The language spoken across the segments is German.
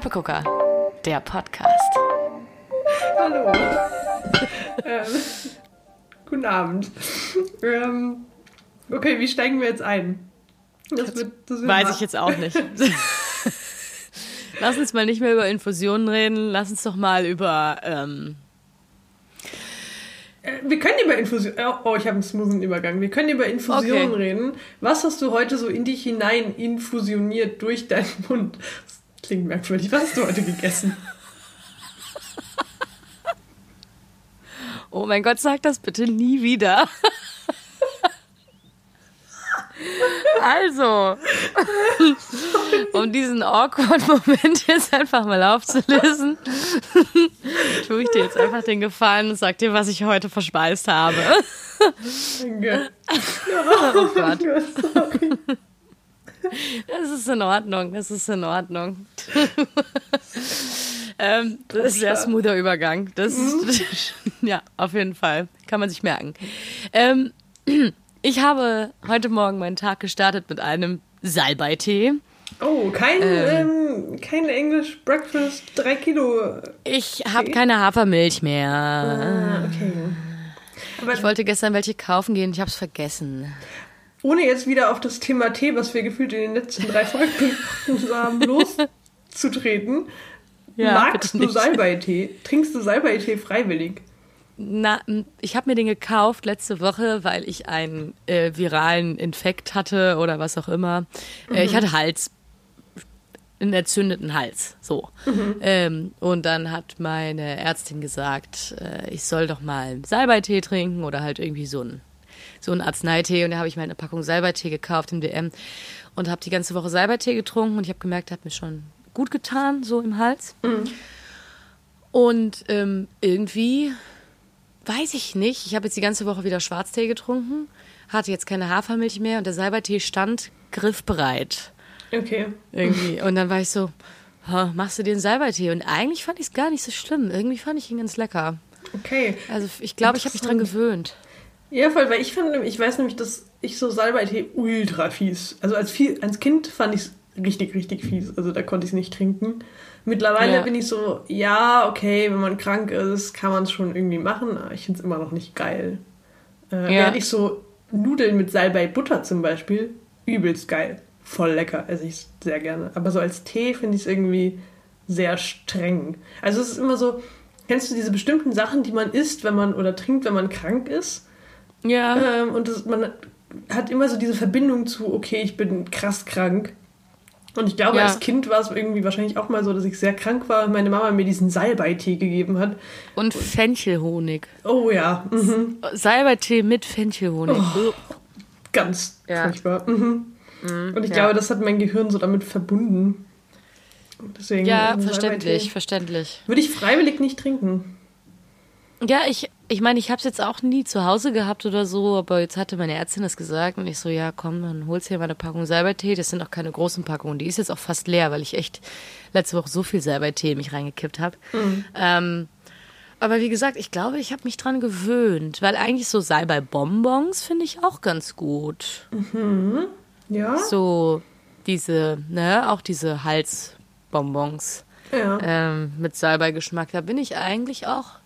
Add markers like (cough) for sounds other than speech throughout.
Steppegucker, der Podcast. Hallo. ähm, guten Abend. Ähm, okay, wie steigen wir jetzt ein? Das, wird, das wird Weiß mal. ich jetzt auch nicht. (laughs) Lass uns mal nicht mehr über Infusionen reden. Lass uns doch mal über. Ähm äh, wir können über Infusionen. Oh, oh, ich habe einen smoothen Übergang. Wir können über Infusionen okay. reden. Was hast du heute so in dich hinein infusioniert durch deinen Mund? Das klingt merkwürdig. Was hast du heute gegessen? Oh mein Gott, sag das bitte nie wieder. Also, um diesen awkward Moment jetzt einfach mal aufzulösen, tue ich dir jetzt einfach den Gefallen und sag dir, was ich heute verspeist habe. Danke. Oh Gott. (laughs) Das ist in Ordnung, das ist in Ordnung. (laughs) ähm, das ist ein sehr smoother Übergang. Das, mhm. (laughs) ja, auf jeden Fall. Kann man sich merken. Ähm, (clears throat) ich habe heute Morgen meinen Tag gestartet mit einem Salbeitee. Oh, kein, ähm, ähm, kein English Breakfast 3 Kilo. Ich habe keine Hafermilch mehr. Ah, okay. Aber ich wollte gestern welche kaufen gehen, ich habe es vergessen. Ohne jetzt wieder auf das Thema Tee, was wir gefühlt in den letzten drei Folgen haben, (laughs) loszutreten. Ja, Magst du Salbeitee? Trinkst du Salbeitee freiwillig? Na, ich habe mir den gekauft letzte Woche, weil ich einen äh, viralen Infekt hatte oder was auch immer. Mhm. Äh, ich mhm. hatte Hals, einen entzündeten Hals, so. Mhm. Ähm, und dann hat meine Ärztin gesagt, äh, ich soll doch mal Salbeitee trinken oder halt irgendwie so ein so ein Arzneitee. Und da habe ich mir eine Packung Salbeitee gekauft im DM und habe die ganze Woche Salbeitee getrunken und ich habe gemerkt, hat mir schon gut getan, so im Hals. Mhm. Und ähm, irgendwie Weiß ich nicht. Ich habe jetzt die ganze Woche wieder Schwarztee getrunken, hatte jetzt keine Hafermilch mehr und der Salbeitee stand griffbereit. Okay. Irgendwie. Und dann war ich so, machst du einen Salbeitee? Und eigentlich fand ich es gar nicht so schlimm. Irgendwie fand ich ihn ganz lecker. Okay. Also ich glaube, ich habe mich dran gewöhnt. Ja, voll, weil ich fand, ich weiß nämlich, dass ich so Salbeitee ultra fies. Also als, als Kind fand ich es richtig, richtig fies. Also da konnte ich es nicht trinken. Mittlerweile ja. bin ich so, ja, okay, wenn man krank ist, kann man es schon irgendwie machen, aber ich finde es immer noch nicht geil. Äh, ja. Während ich so Nudeln mit Salbei Butter zum Beispiel, übelst geil. Voll lecker, esse ich sehr gerne. Aber so als Tee finde ich es irgendwie sehr streng. Also es ist immer so, kennst du diese bestimmten Sachen, die man isst, wenn man oder trinkt, wenn man krank ist? Ja. Ähm, und das, man hat immer so diese Verbindung zu, okay, ich bin krass krank. Und ich glaube, ja. als Kind war es irgendwie wahrscheinlich auch mal so, dass ich sehr krank war und meine Mama mir diesen Salbeitee gegeben hat. Und Fenchelhonig. Oh ja. Mhm. Salbeitee mit Fenchelhonig. Oh, ganz ja. furchtbar. Mhm. Mhm, und ich ja. glaube, das hat mein Gehirn so damit verbunden. Deswegen ja, verständlich, verständlich. Würde ich freiwillig nicht trinken. Ja, ich, ich meine, ich habe es jetzt auch nie zu Hause gehabt oder so, aber jetzt hatte meine Ärztin das gesagt und ich so, ja, komm, dann holst hier mal eine Packung Salbeitee. Das sind auch keine großen Packungen. Die ist jetzt auch fast leer, weil ich echt letzte Woche so viel Salbeitee in mich reingekippt habe. Mhm. Ähm, aber wie gesagt, ich glaube, ich habe mich dran gewöhnt, weil eigentlich so Salbei-Bonbons finde ich auch ganz gut. Mhm. Ja. So diese, ne, auch diese Halsbonbons ja. ähm, mit Salbei-Geschmack. Da bin ich eigentlich auch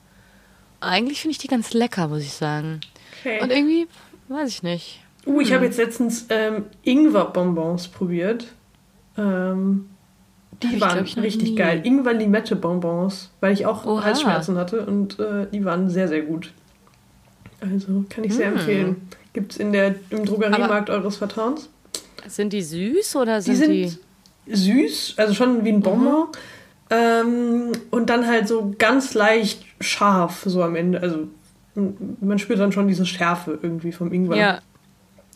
eigentlich finde ich die ganz lecker, muss ich sagen. Okay. Und irgendwie, weiß ich nicht. Uh, ich hm. habe jetzt letztens ähm, Ingwer-Bonbons probiert. Ähm, die waren ich, ich richtig nie. geil. Ingwer-Limette-Bonbons, weil ich auch Oha. Halsschmerzen hatte und äh, die waren sehr, sehr gut. Also kann ich sehr hm. empfehlen. Gibt es im Drogeriemarkt Aber eures Vertrauens? Sind die süß oder sind die? Sind die süß, also schon wie ein Bonbon. Mhm. Ähm, und dann halt so ganz leicht scharf, so am Ende. Also man spürt dann schon diese Schärfe irgendwie vom Ingwer. Ja.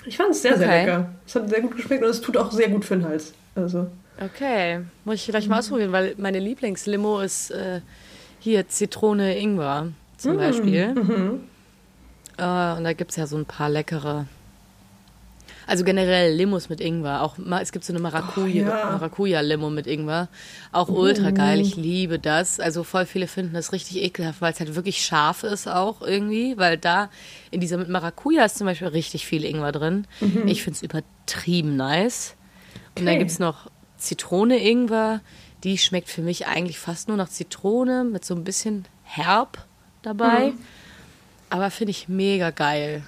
Ich fand es sehr, okay. sehr lecker. Es hat sehr gut geschmeckt und es tut auch sehr gut für den Hals. Also. Okay, muss ich vielleicht mal ausprobieren, weil meine Lieblingslimo ist äh, hier Zitrone-Ingwer zum mm, Beispiel. Mhm. Äh, und da gibt es ja so ein paar leckere also generell Limos mit Ingwer. Auch es gibt so eine Maracuja, oh, ja. Maracuja-Limo mit Ingwer. Auch ultra geil. Ich liebe das. Also voll viele finden das richtig ekelhaft, weil es halt wirklich scharf ist auch irgendwie. Weil da in dieser mit Maracuja ist zum Beispiel richtig viel Ingwer drin. Mhm. Ich finde es übertrieben nice. Und okay. dann gibt es noch Zitrone-Ingwer. die schmeckt für mich eigentlich fast nur nach Zitrone mit so ein bisschen herb dabei. Mhm. Aber finde ich mega geil.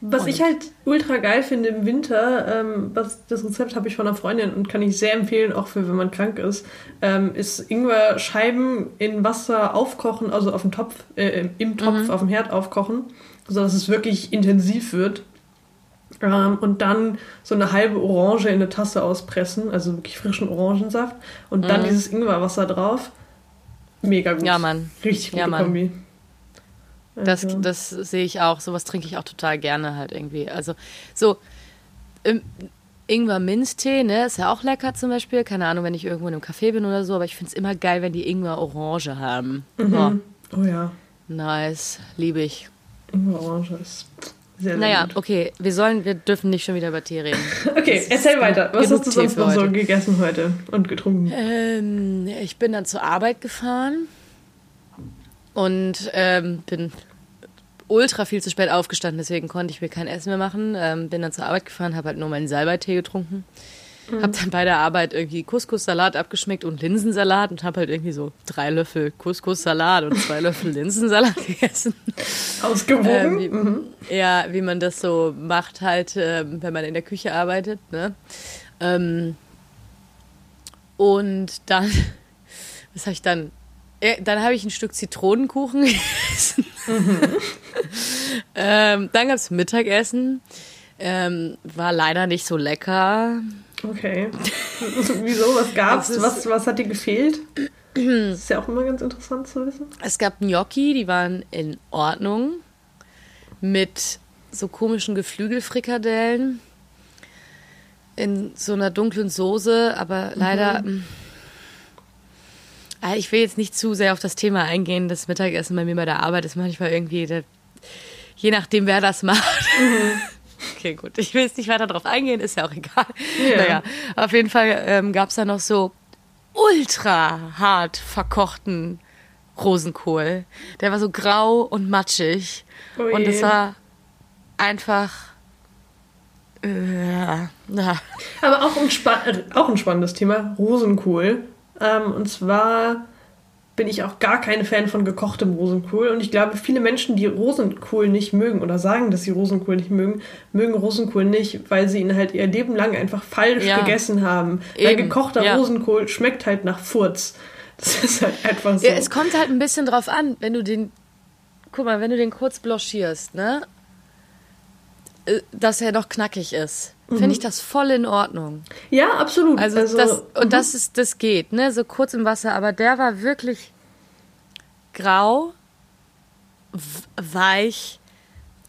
Was und ich halt ultra geil finde im Winter, ähm, was, das Rezept habe ich von einer Freundin und kann ich sehr empfehlen, auch für wenn man krank ist, ähm, ist Ingwer-Scheiben in Wasser aufkochen, also auf dem Topf, äh, im Topf, mhm. auf dem Herd aufkochen, sodass es wirklich intensiv wird. Ähm, und dann so eine halbe Orange in eine Tasse auspressen, also wirklich frischen Orangensaft. Und dann mhm. dieses Ingwerwasser drauf. Mega gut. Ja, Mann. Richtig gute ja, Mann. Kombi. Das, also. das sehe ich auch. Sowas trinke ich auch total gerne halt irgendwie. Also so ähm, Ingwer-Minztee, ne, ist ja auch lecker zum Beispiel. Keine Ahnung, wenn ich irgendwo in einem Café bin oder so, aber ich finde es immer geil, wenn die Ingwer-Orange haben. Mhm. Oh. oh ja. Nice, liebe ich. Ingwer-Orange ist sehr, sehr Naja, gut. okay, wir sollen, wir dürfen nicht schon wieder über Tee reden. (laughs) okay, erzähl weiter. Was hast du sonst noch so gegessen heute und getrunken? Ähm, ich bin dann zur Arbeit gefahren und ähm, bin ultra viel zu spät aufgestanden, deswegen konnte ich mir kein Essen mehr machen. Ähm, bin dann zur Arbeit gefahren, habe halt nur meinen Salbeitee getrunken. Mhm. Habe dann bei der Arbeit irgendwie Couscous-Salat abgeschmeckt und Linsensalat und habe halt irgendwie so drei Löffel Couscous-Salat und zwei Löffel Linsensalat (laughs) gegessen. Ausgewogen? Ähm, wie, mhm. Ja, wie man das so macht halt, äh, wenn man in der Küche arbeitet. Ne? Ähm, und dann, (laughs) was habe ich dann? Dann habe ich ein Stück Zitronenkuchen (laughs) gegessen. Mhm. (laughs) ähm, dann gab es Mittagessen. Ähm, war leider nicht so lecker. Okay. (laughs) Wieso? Was gab's? Was, was hat dir gefehlt? Das ist ja auch immer ganz interessant zu wissen. Es gab Gnocchi, die waren in Ordnung. Mit so komischen Geflügelfrikadellen. In so einer dunklen Soße, aber leider. Mhm. Ah, ich will jetzt nicht zu sehr auf das Thema eingehen. Das Mittagessen bei mir bei der Arbeit ist manchmal irgendwie, der, je nachdem, wer das macht. Mhm. (laughs) Okay, gut. Ich will jetzt nicht weiter darauf eingehen, ist ja auch egal. Ja. Naja, auf jeden Fall ähm, gab es da noch so ultra hart verkochten Rosenkohl. Der war so grau und matschig. Oh und es war einfach. Äh, ja. Aber auch ein, auch ein spannendes Thema, Rosenkohl. Ähm, und zwar bin ich auch gar keine Fan von gekochtem Rosenkohl. Und ich glaube, viele Menschen, die Rosenkohl nicht mögen oder sagen, dass sie Rosenkohl nicht mögen, mögen Rosenkohl nicht, weil sie ihn halt ihr Leben lang einfach falsch ja. gegessen haben. Eben. Weil gekochter ja. Rosenkohl schmeckt halt nach Furz. Das ist halt einfach so. Ja, es kommt halt ein bisschen drauf an, wenn du den, guck mal, wenn du den kurz blanchierst, ne? Äh, dass er noch knackig ist finde mhm. ich das voll in Ordnung. Ja, absolut. Also, also das, und mhm. das ist, das geht, ne? So kurz im Wasser, aber der war wirklich grau, weich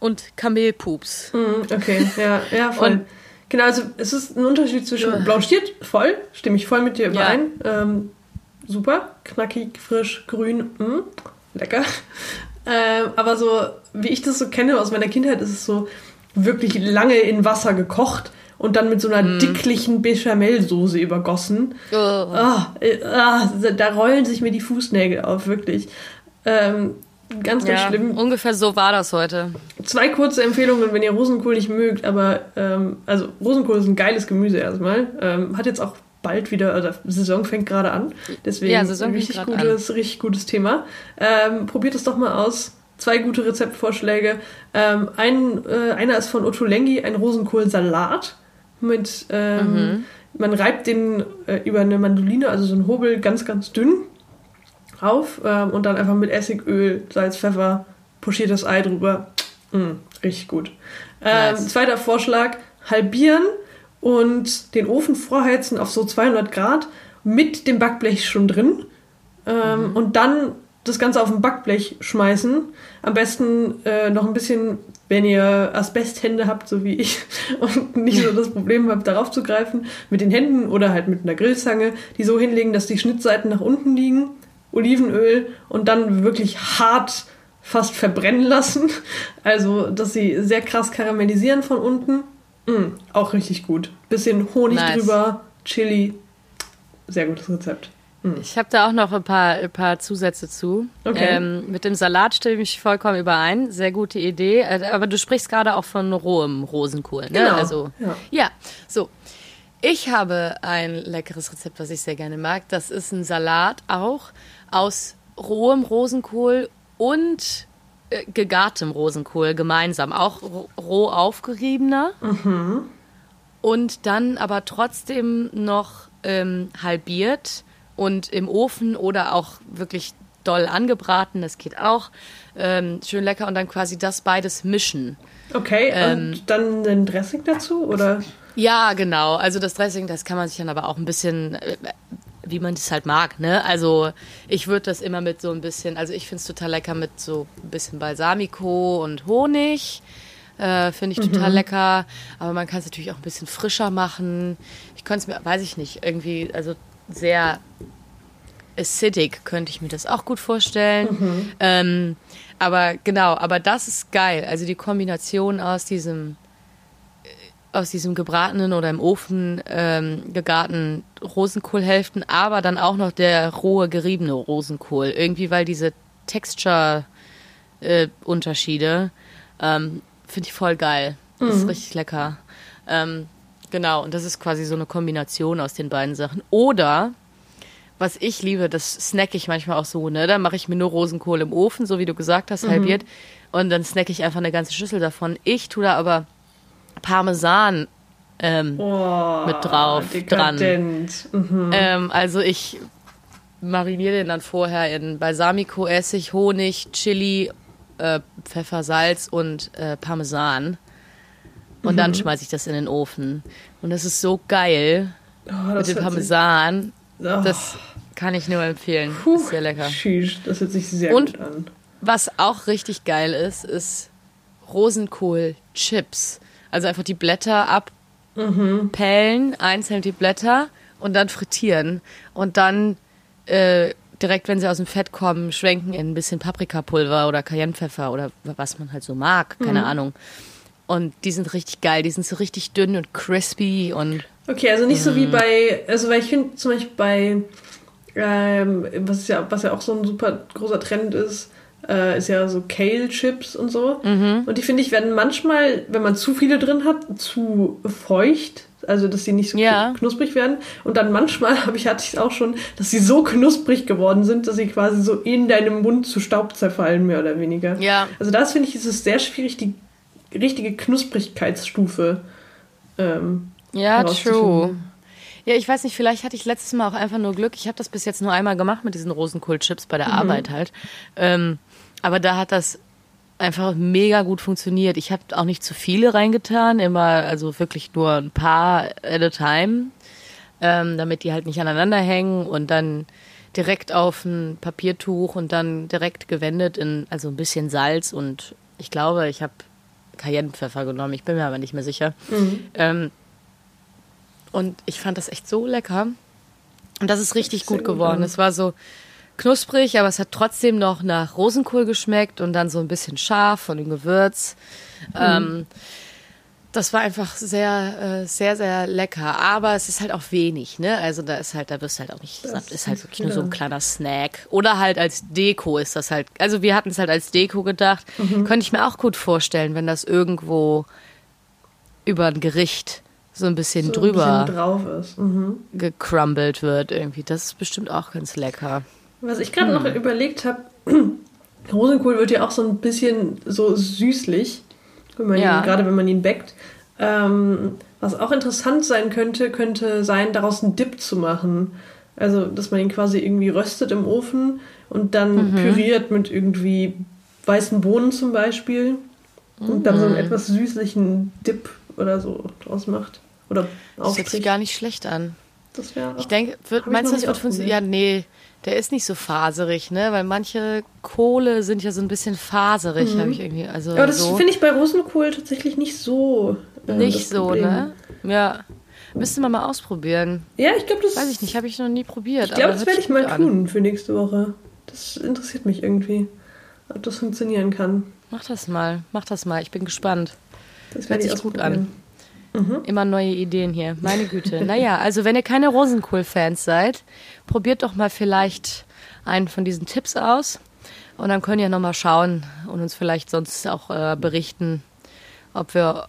und Kamelpups. Mhm, okay, ja, ja, voll. Und, genau, also es ist ein Unterschied zwischen ja. blanchiert, voll, stimme ich voll mit dir überein. Ja. Ähm, super, knackig, frisch, grün, mh, lecker. (laughs) Ähm, aber so, wie ich das so kenne aus meiner Kindheit, ist es so, wirklich lange in Wasser gekocht und dann mit so einer mm. dicklichen Bechamelsoße übergossen. Oh. Oh, oh, da rollen sich mir die Fußnägel auf, wirklich. Ähm, ganz, ganz ja, schlimm. Ungefähr so war das heute. Zwei kurze Empfehlungen, wenn ihr Rosenkohl nicht mögt, aber ähm, also Rosenkohl ist ein geiles Gemüse erstmal. Ähm, hat jetzt auch bald wieder, also Saison fängt gerade an. Deswegen ja, Saison richtig gutes, an. richtig gutes Thema. Ähm, probiert es doch mal aus zwei gute Rezeptvorschläge. Ähm, ein, äh, einer ist von Otto Lengi, ein Rosenkohlsalat mit, ähm, mhm. man reibt den äh, über eine Mandoline, also so ein Hobel, ganz, ganz dünn auf ähm, und dann einfach mit Essigöl, Salz, Pfeffer, pochiertes Ei drüber. Mm, richtig gut. Ähm, nice. Zweiter Vorschlag, halbieren und den Ofen vorheizen auf so 200 Grad mit dem Backblech schon drin. Ähm, mhm. Und dann das Ganze auf ein Backblech schmeißen. Am besten äh, noch ein bisschen, wenn ihr Asbesthände habt, so wie ich, (laughs) und nicht so das Problem habt, darauf zu greifen, mit den Händen oder halt mit einer Grillzange, die so hinlegen, dass die Schnittseiten nach unten liegen, Olivenöl und dann wirklich hart fast verbrennen lassen. (laughs) Also, dass sie sehr krass karamellisieren von unten. Mm, auch richtig gut. Bisschen Honig nice. drüber, Chili. Sehr gutes Rezept. Hm. Ich habe da auch noch ein paar, ein paar Zusätze zu. Okay. Ähm, mit dem Salat stimme ich vollkommen überein. Sehr gute Idee. Äh, aber du sprichst gerade auch von rohem Rosenkohl. Ne? Genau. Also, ja. ja, so. Ich habe ein leckeres Rezept, was ich sehr gerne mag. Das ist ein Salat auch aus rohem Rosenkohl und äh, gegartem Rosenkohl gemeinsam. Auch roh aufgeriebener. Mhm. Und dann aber trotzdem noch ähm, halbiert und im Ofen oder auch wirklich doll angebraten, das geht auch. Ähm, schön lecker und dann quasi das beides mischen. Okay, ähm, und dann den Dressing dazu, oder? Ja, genau. Also das Dressing, das kann man sich dann aber auch ein bisschen, äh, wie man das halt mag, ne? Also ich würde das immer mit so ein bisschen, also ich finde es total lecker mit so ein bisschen Balsamico und Honig. Äh, finde ich total mhm. lecker. Aber man kann es natürlich auch ein bisschen frischer machen. Ich könnte es mir, weiß ich nicht, irgendwie, also sehr acidic könnte ich mir das auch gut vorstellen. Mhm. Ähm, aber genau, aber das ist geil. Also die Kombination aus diesem äh, aus diesem gebratenen oder im Ofen ähm, gegarten Rosenkohlhälften, aber dann auch noch der rohe geriebene Rosenkohl. Irgendwie, weil diese Texture-Unterschiede äh, ähm, finde ich voll geil. Das mhm. ist richtig lecker. Ähm, genau, und das ist quasi so eine Kombination aus den beiden Sachen. Oder was ich liebe, das snack ich manchmal auch so, ne? Da mache ich mir nur Rosenkohl im Ofen, so wie du gesagt hast, mhm. halbiert. Und dann snack ich einfach eine ganze Schüssel davon. Ich tue da aber Parmesan ähm, oh, mit drauf dran. Mhm. Ähm, also ich mariniere den dann vorher in Balsamico, Essig, Honig, Chili, äh, Pfeffer, Salz und äh, Parmesan. Und mhm. dann schmeiße ich das in den Ofen. Und das ist so geil oh, mit dem Parmesan. Oh. Das kann ich nur empfehlen. Puh, ist sehr lecker. Sheesh, das hört sich sehr Und gut an. Was auch richtig geil ist, ist Rosenkohl-Chips. Also einfach die Blätter abpellen, mhm. einzeln die Blätter und dann frittieren. Und dann äh, direkt, wenn sie aus dem Fett kommen, schwenken in ein bisschen Paprikapulver oder Cayennepfeffer oder was man halt so mag, keine mhm. Ahnung. Und die sind richtig geil, die sind so richtig dünn und crispy und. Okay, also nicht so wie mhm. bei, also weil ich finde zum Beispiel bei, ähm, was ja, was ja auch so ein super großer Trend ist, äh, ist ja so Kale-Chips und so. Mhm. Und die finde ich werden manchmal, wenn man zu viele drin hat, zu feucht. Also, dass sie nicht so ja. knusprig werden. Und dann manchmal (laughs) habe ich, hatte ich es auch schon, dass sie so knusprig geworden sind, dass sie quasi so in deinem Mund zu Staub zerfallen, mehr oder weniger. Ja. Also, das finde ich, ist es sehr schwierig, die richtige Knusprigkeitsstufe ähm, Ja, true. Ja, ich weiß nicht, vielleicht hatte ich letztes Mal auch einfach nur Glück. Ich habe das bis jetzt nur einmal gemacht mit diesen Rosenkohlchips bei der mhm. Arbeit halt. Ähm, aber da hat das einfach mega gut funktioniert. Ich habe auch nicht zu viele reingetan, immer, also wirklich nur ein paar at a time, ähm, damit die halt nicht aneinander hängen und dann direkt auf ein Papiertuch und dann direkt gewendet in, also ein bisschen Salz und ich glaube, ich habe Cayennepfeffer genommen, ich bin mir aber nicht mehr sicher. Mhm. Ähm, und ich fand das echt so lecker. Und das ist richtig gut geworden. Gut es war so knusprig, aber es hat trotzdem noch nach Rosenkohl geschmeckt und dann so ein bisschen scharf von dem Gewürz. Mhm. Ähm, das war einfach sehr, äh, sehr, sehr lecker. Aber es ist halt auch wenig, ne? Also da ist halt, da wirst du halt auch nicht satt. Ist halt wirklich nur so ein kleiner Snack. Oder halt als Deko ist das halt. Also wir hatten es halt als Deko gedacht. Mhm. Könnte ich mir auch gut vorstellen, wenn das irgendwo über ein Gericht so ein bisschen so drüber ein bisschen drauf ist. Mhm. gecrumbled wird irgendwie. Das ist bestimmt auch ganz lecker. Was ich gerade hm. noch überlegt habe, (clears throat) Rosenkohl wird ja auch so ein bisschen so süßlich, wenn man ja. ihn, gerade wenn man ihn backt. Ähm, was auch interessant sein könnte, könnte sein, daraus einen Dip zu machen. Also, dass man ihn quasi irgendwie röstet im Ofen und dann mhm. püriert mit irgendwie weißen Bohnen zum Beispiel. Und mhm. dann so einen mhm. etwas süßlichen Dip oder so draus macht. Oder das hört sich gar nicht schlecht an. Das wäre. Ich denke, meinst du, das wird funktionieren? Ja, nee. Der ist nicht so faserig, ne? Weil manche Kohle sind ja so ein bisschen faserig, mhm. habe ich irgendwie. Also Aber das so. finde ich bei Rosenkohl tatsächlich nicht so. Äh, nicht so, Problem. ne? Ja. Müsste man mal ausprobieren. Ja, ich glaube, das. Weiß ich nicht, habe ich noch nie probiert. Ich glaube, das werde ich mal an. tun für nächste Woche. Das interessiert mich irgendwie, ob das funktionieren kann. Mach das mal, mach das mal. Ich bin gespannt. Das hört sich gut an. Mhm. Immer neue Ideen hier. Meine Güte. naja, also wenn ihr keine Rosenkohl-Fans seid, probiert doch mal vielleicht einen von diesen Tipps aus. Und dann könnt ihr nochmal schauen und uns vielleicht sonst auch äh, berichten, ob wir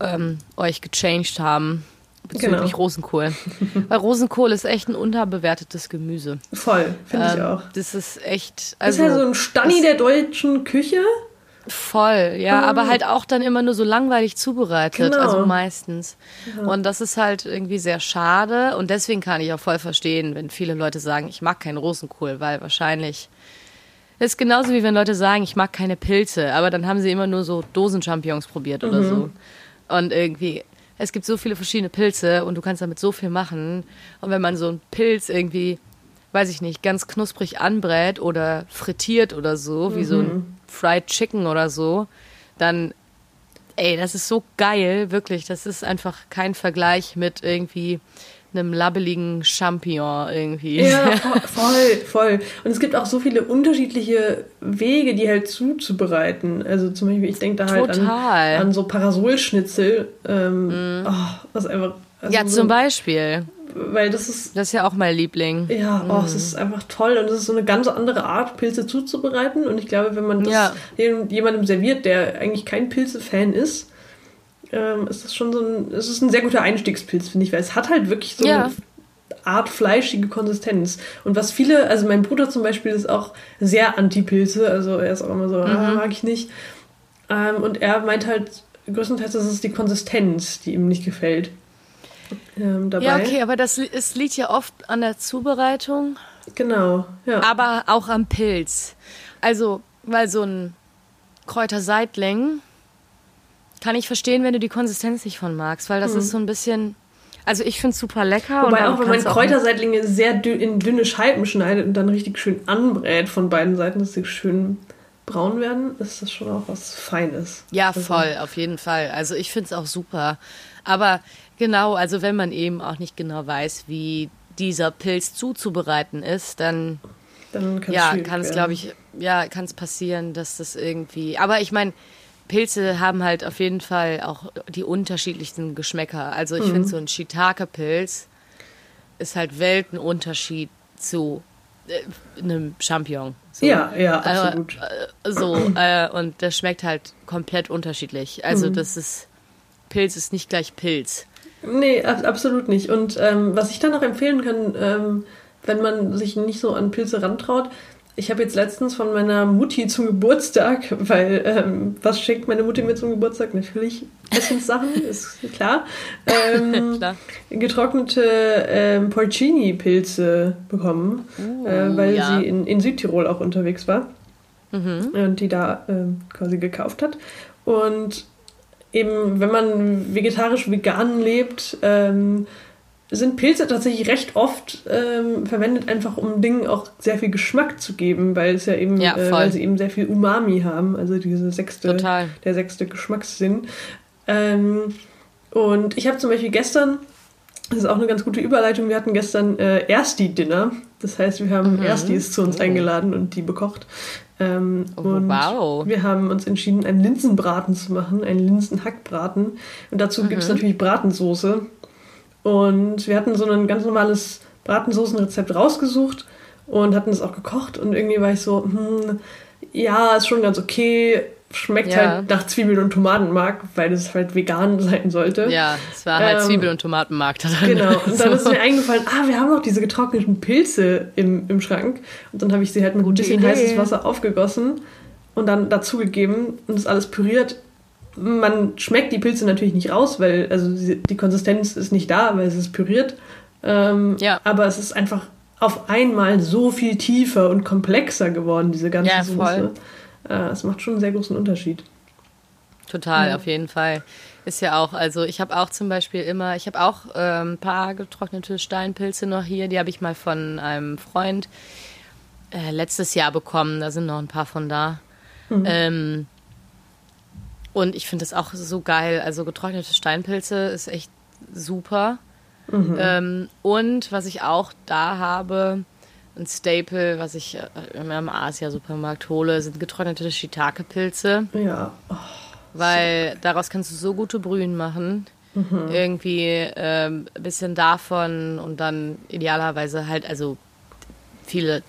ähm, euch gechanged haben bezüglich Genau. Rosenkohl. (laughs) Weil Rosenkohl ist echt ein unterbewertetes Gemüse. Voll, finde ich Ähm, auch. Das ist echt, Das ist also ja so ein Stani der deutschen Küche. Voll, ja, aber halt auch dann immer nur so langweilig zubereitet, Genau. also meistens. Und das ist halt irgendwie sehr schade und deswegen kann ich auch voll verstehen, wenn viele Leute sagen, ich mag keinen Rosenkohl, weil wahrscheinlich ist genauso wie wenn Leute sagen, ich mag keine Pilze, aber dann haben sie immer nur so Dosenchampignons probiert oder so. Und irgendwie, es gibt so viele verschiedene Pilze und du kannst damit so viel machen. Und wenn man so einen Pilz irgendwie, weiß ich nicht, ganz knusprig anbrät oder frittiert oder so, wie so ein Fried Chicken oder so, dann, ey, das ist so geil, wirklich. Das ist einfach kein Vergleich mit irgendwie einem labbeligen Champignon irgendwie. Ja, (laughs) vo- voll, voll. Und es gibt auch so viele unterschiedliche Wege, die halt zuzubereiten. Also zum Beispiel, ich denke da halt an, an so Parasolschnitzel. Ähm, oh, was einfach. Also ja, zum Beispiel. Weil das ist. Das ist ja auch mein Liebling. Ja, oh, es ist einfach toll und es ist so eine ganz andere Art, Pilze zuzubereiten. Und ich glaube, wenn man das Ja. jem- jemandem serviert, der eigentlich kein Pilze-Fan ist, ähm, ist das schon so ein, es ist ein sehr guter Einstiegspilz, finde ich, weil es hat halt wirklich so Ja. eine Art fleischige Konsistenz. Und was viele, also mein Bruder zum Beispiel ist auch sehr anti-Pilze, also er ist auch immer so, ah, Mhm. mag ich nicht. Ähm, und er meint halt, größtenteils, das ist die Konsistenz, die ihm nicht gefällt. Ähm, dabei. Ja, okay, aber das es liegt ja oft an der Zubereitung, Genau, ja. aber auch am Pilz. Also, weil so ein Kräuterseitling kann ich verstehen, wenn du die Konsistenz nicht von magst, weil das ist so ein bisschen. Also ich finde es super lecker. Wobei auch, wenn man Kräuterseitlinge sehr dünn, in dünne Scheiben schneidet und dann richtig schön anbrät von beiden Seiten, dass sie schön braun werden, ist das schon auch was Feines. Ja, Also, voll, auf jeden Fall. Also ich finde es auch super. Aber genau, also wenn man eben auch nicht genau weiß, wie dieser Pilz zuzubereiten ist, dann Dann kann ja, kann es, glaube ich, ja, kann es passieren, dass das irgendwie. Aber ich meine, Pilze haben halt auf jeden Fall auch die unterschiedlichsten Geschmäcker. Also ich Mhm. finde, so ein Shiitake-Pilz ist halt Weltenunterschied zu äh, einem Champignon. So. Ja, ja, Also, absolut. äh, so, äh, und das schmeckt halt komplett unterschiedlich. Also Mhm. das ist, Pilz ist nicht gleich Pilz. Nee, ab, absolut nicht. Und ähm, was ich dann noch empfehlen kann, ähm, wenn man sich nicht so an Pilze rantraut, ich habe jetzt letztens von meiner Mutti zum Geburtstag, (laughs) weil ähm, was schenkt meine Mutti mir zum Geburtstag? Natürlich Essenssachen, (laughs) ist klar. Ähm, (laughs) Klar. getrocknete ähm, Porcini-Pilze bekommen, äh, weil Uh, ja. sie in, in Südtirol auch unterwegs war Mhm. und die da ähm, quasi gekauft hat. Und eben, wenn man vegetarisch-vegan lebt, ähm, sind Pilze tatsächlich recht oft ähm, verwendet, einfach um Dingen auch sehr viel Geschmack zu geben, weil es ja eben, Ja, äh, weil sie eben sehr viel Umami haben, also diese sechste, Total. der sechste Geschmackssinn. Ähm, und ich habe zum Beispiel gestern, das ist auch eine ganz gute Überleitung, wir hatten gestern äh, Ersti-Dinner. Das heißt, wir haben Erstis zu uns Oh. eingeladen und die bekocht. Ähm, Oh, und wow. wir haben uns entschieden, einen Linsenbraten zu machen, einen Linsenhackbraten. Und dazu gibt es natürlich Bratensoße. Und wir hatten so ein ganz normales Bratensoßenrezept rausgesucht und hatten es auch gekocht. Und irgendwie war ich so, hm, ja, ist schon ganz okay. Schmeckt Ja. halt nach Zwiebeln und Tomatenmark, weil es halt vegan (laughs) sein sollte. Ja, es war halt Ähm, Zwiebel- und Tomatenmark da drin. Genau, und dann (laughs) So. ist mir eingefallen, ah, wir haben noch diese getrockneten Pilze im, im Schrank. Und dann habe ich sie halt mit Gute ein bisschen Idee. heißes Wasser aufgegossen und dann dazugegeben und das alles püriert. Man schmeckt die Pilze natürlich nicht raus, weil also die, die Konsistenz ist nicht da, weil es ist püriert. Ähm, Ja. Aber es ist einfach auf einmal so viel tiefer und komplexer geworden, diese ganze Ja, Soße. voll. Äh, es macht schon einen sehr großen Unterschied. Total, Ja. auf jeden Fall. Ist ja auch, also ich habe auch zum Beispiel immer, ich habe auch ähm, ein paar getrocknete Steinpilze noch hier, die habe ich mal von einem Freund äh, letztes Jahr bekommen, da sind noch ein paar von da. Ähm, und ich finde das auch so geil, also getrocknete Steinpilze ist echt super. Ähm, und was ich auch da habe, ein Staple, was ich äh, immer im Asia-Supermarkt hole, sind getrocknete Shiitake-Pilze. Ja, oh, Weil daraus kannst du so gute Brühen machen. Irgendwie ähm, ein bisschen davon und dann idealerweise halt, also viele,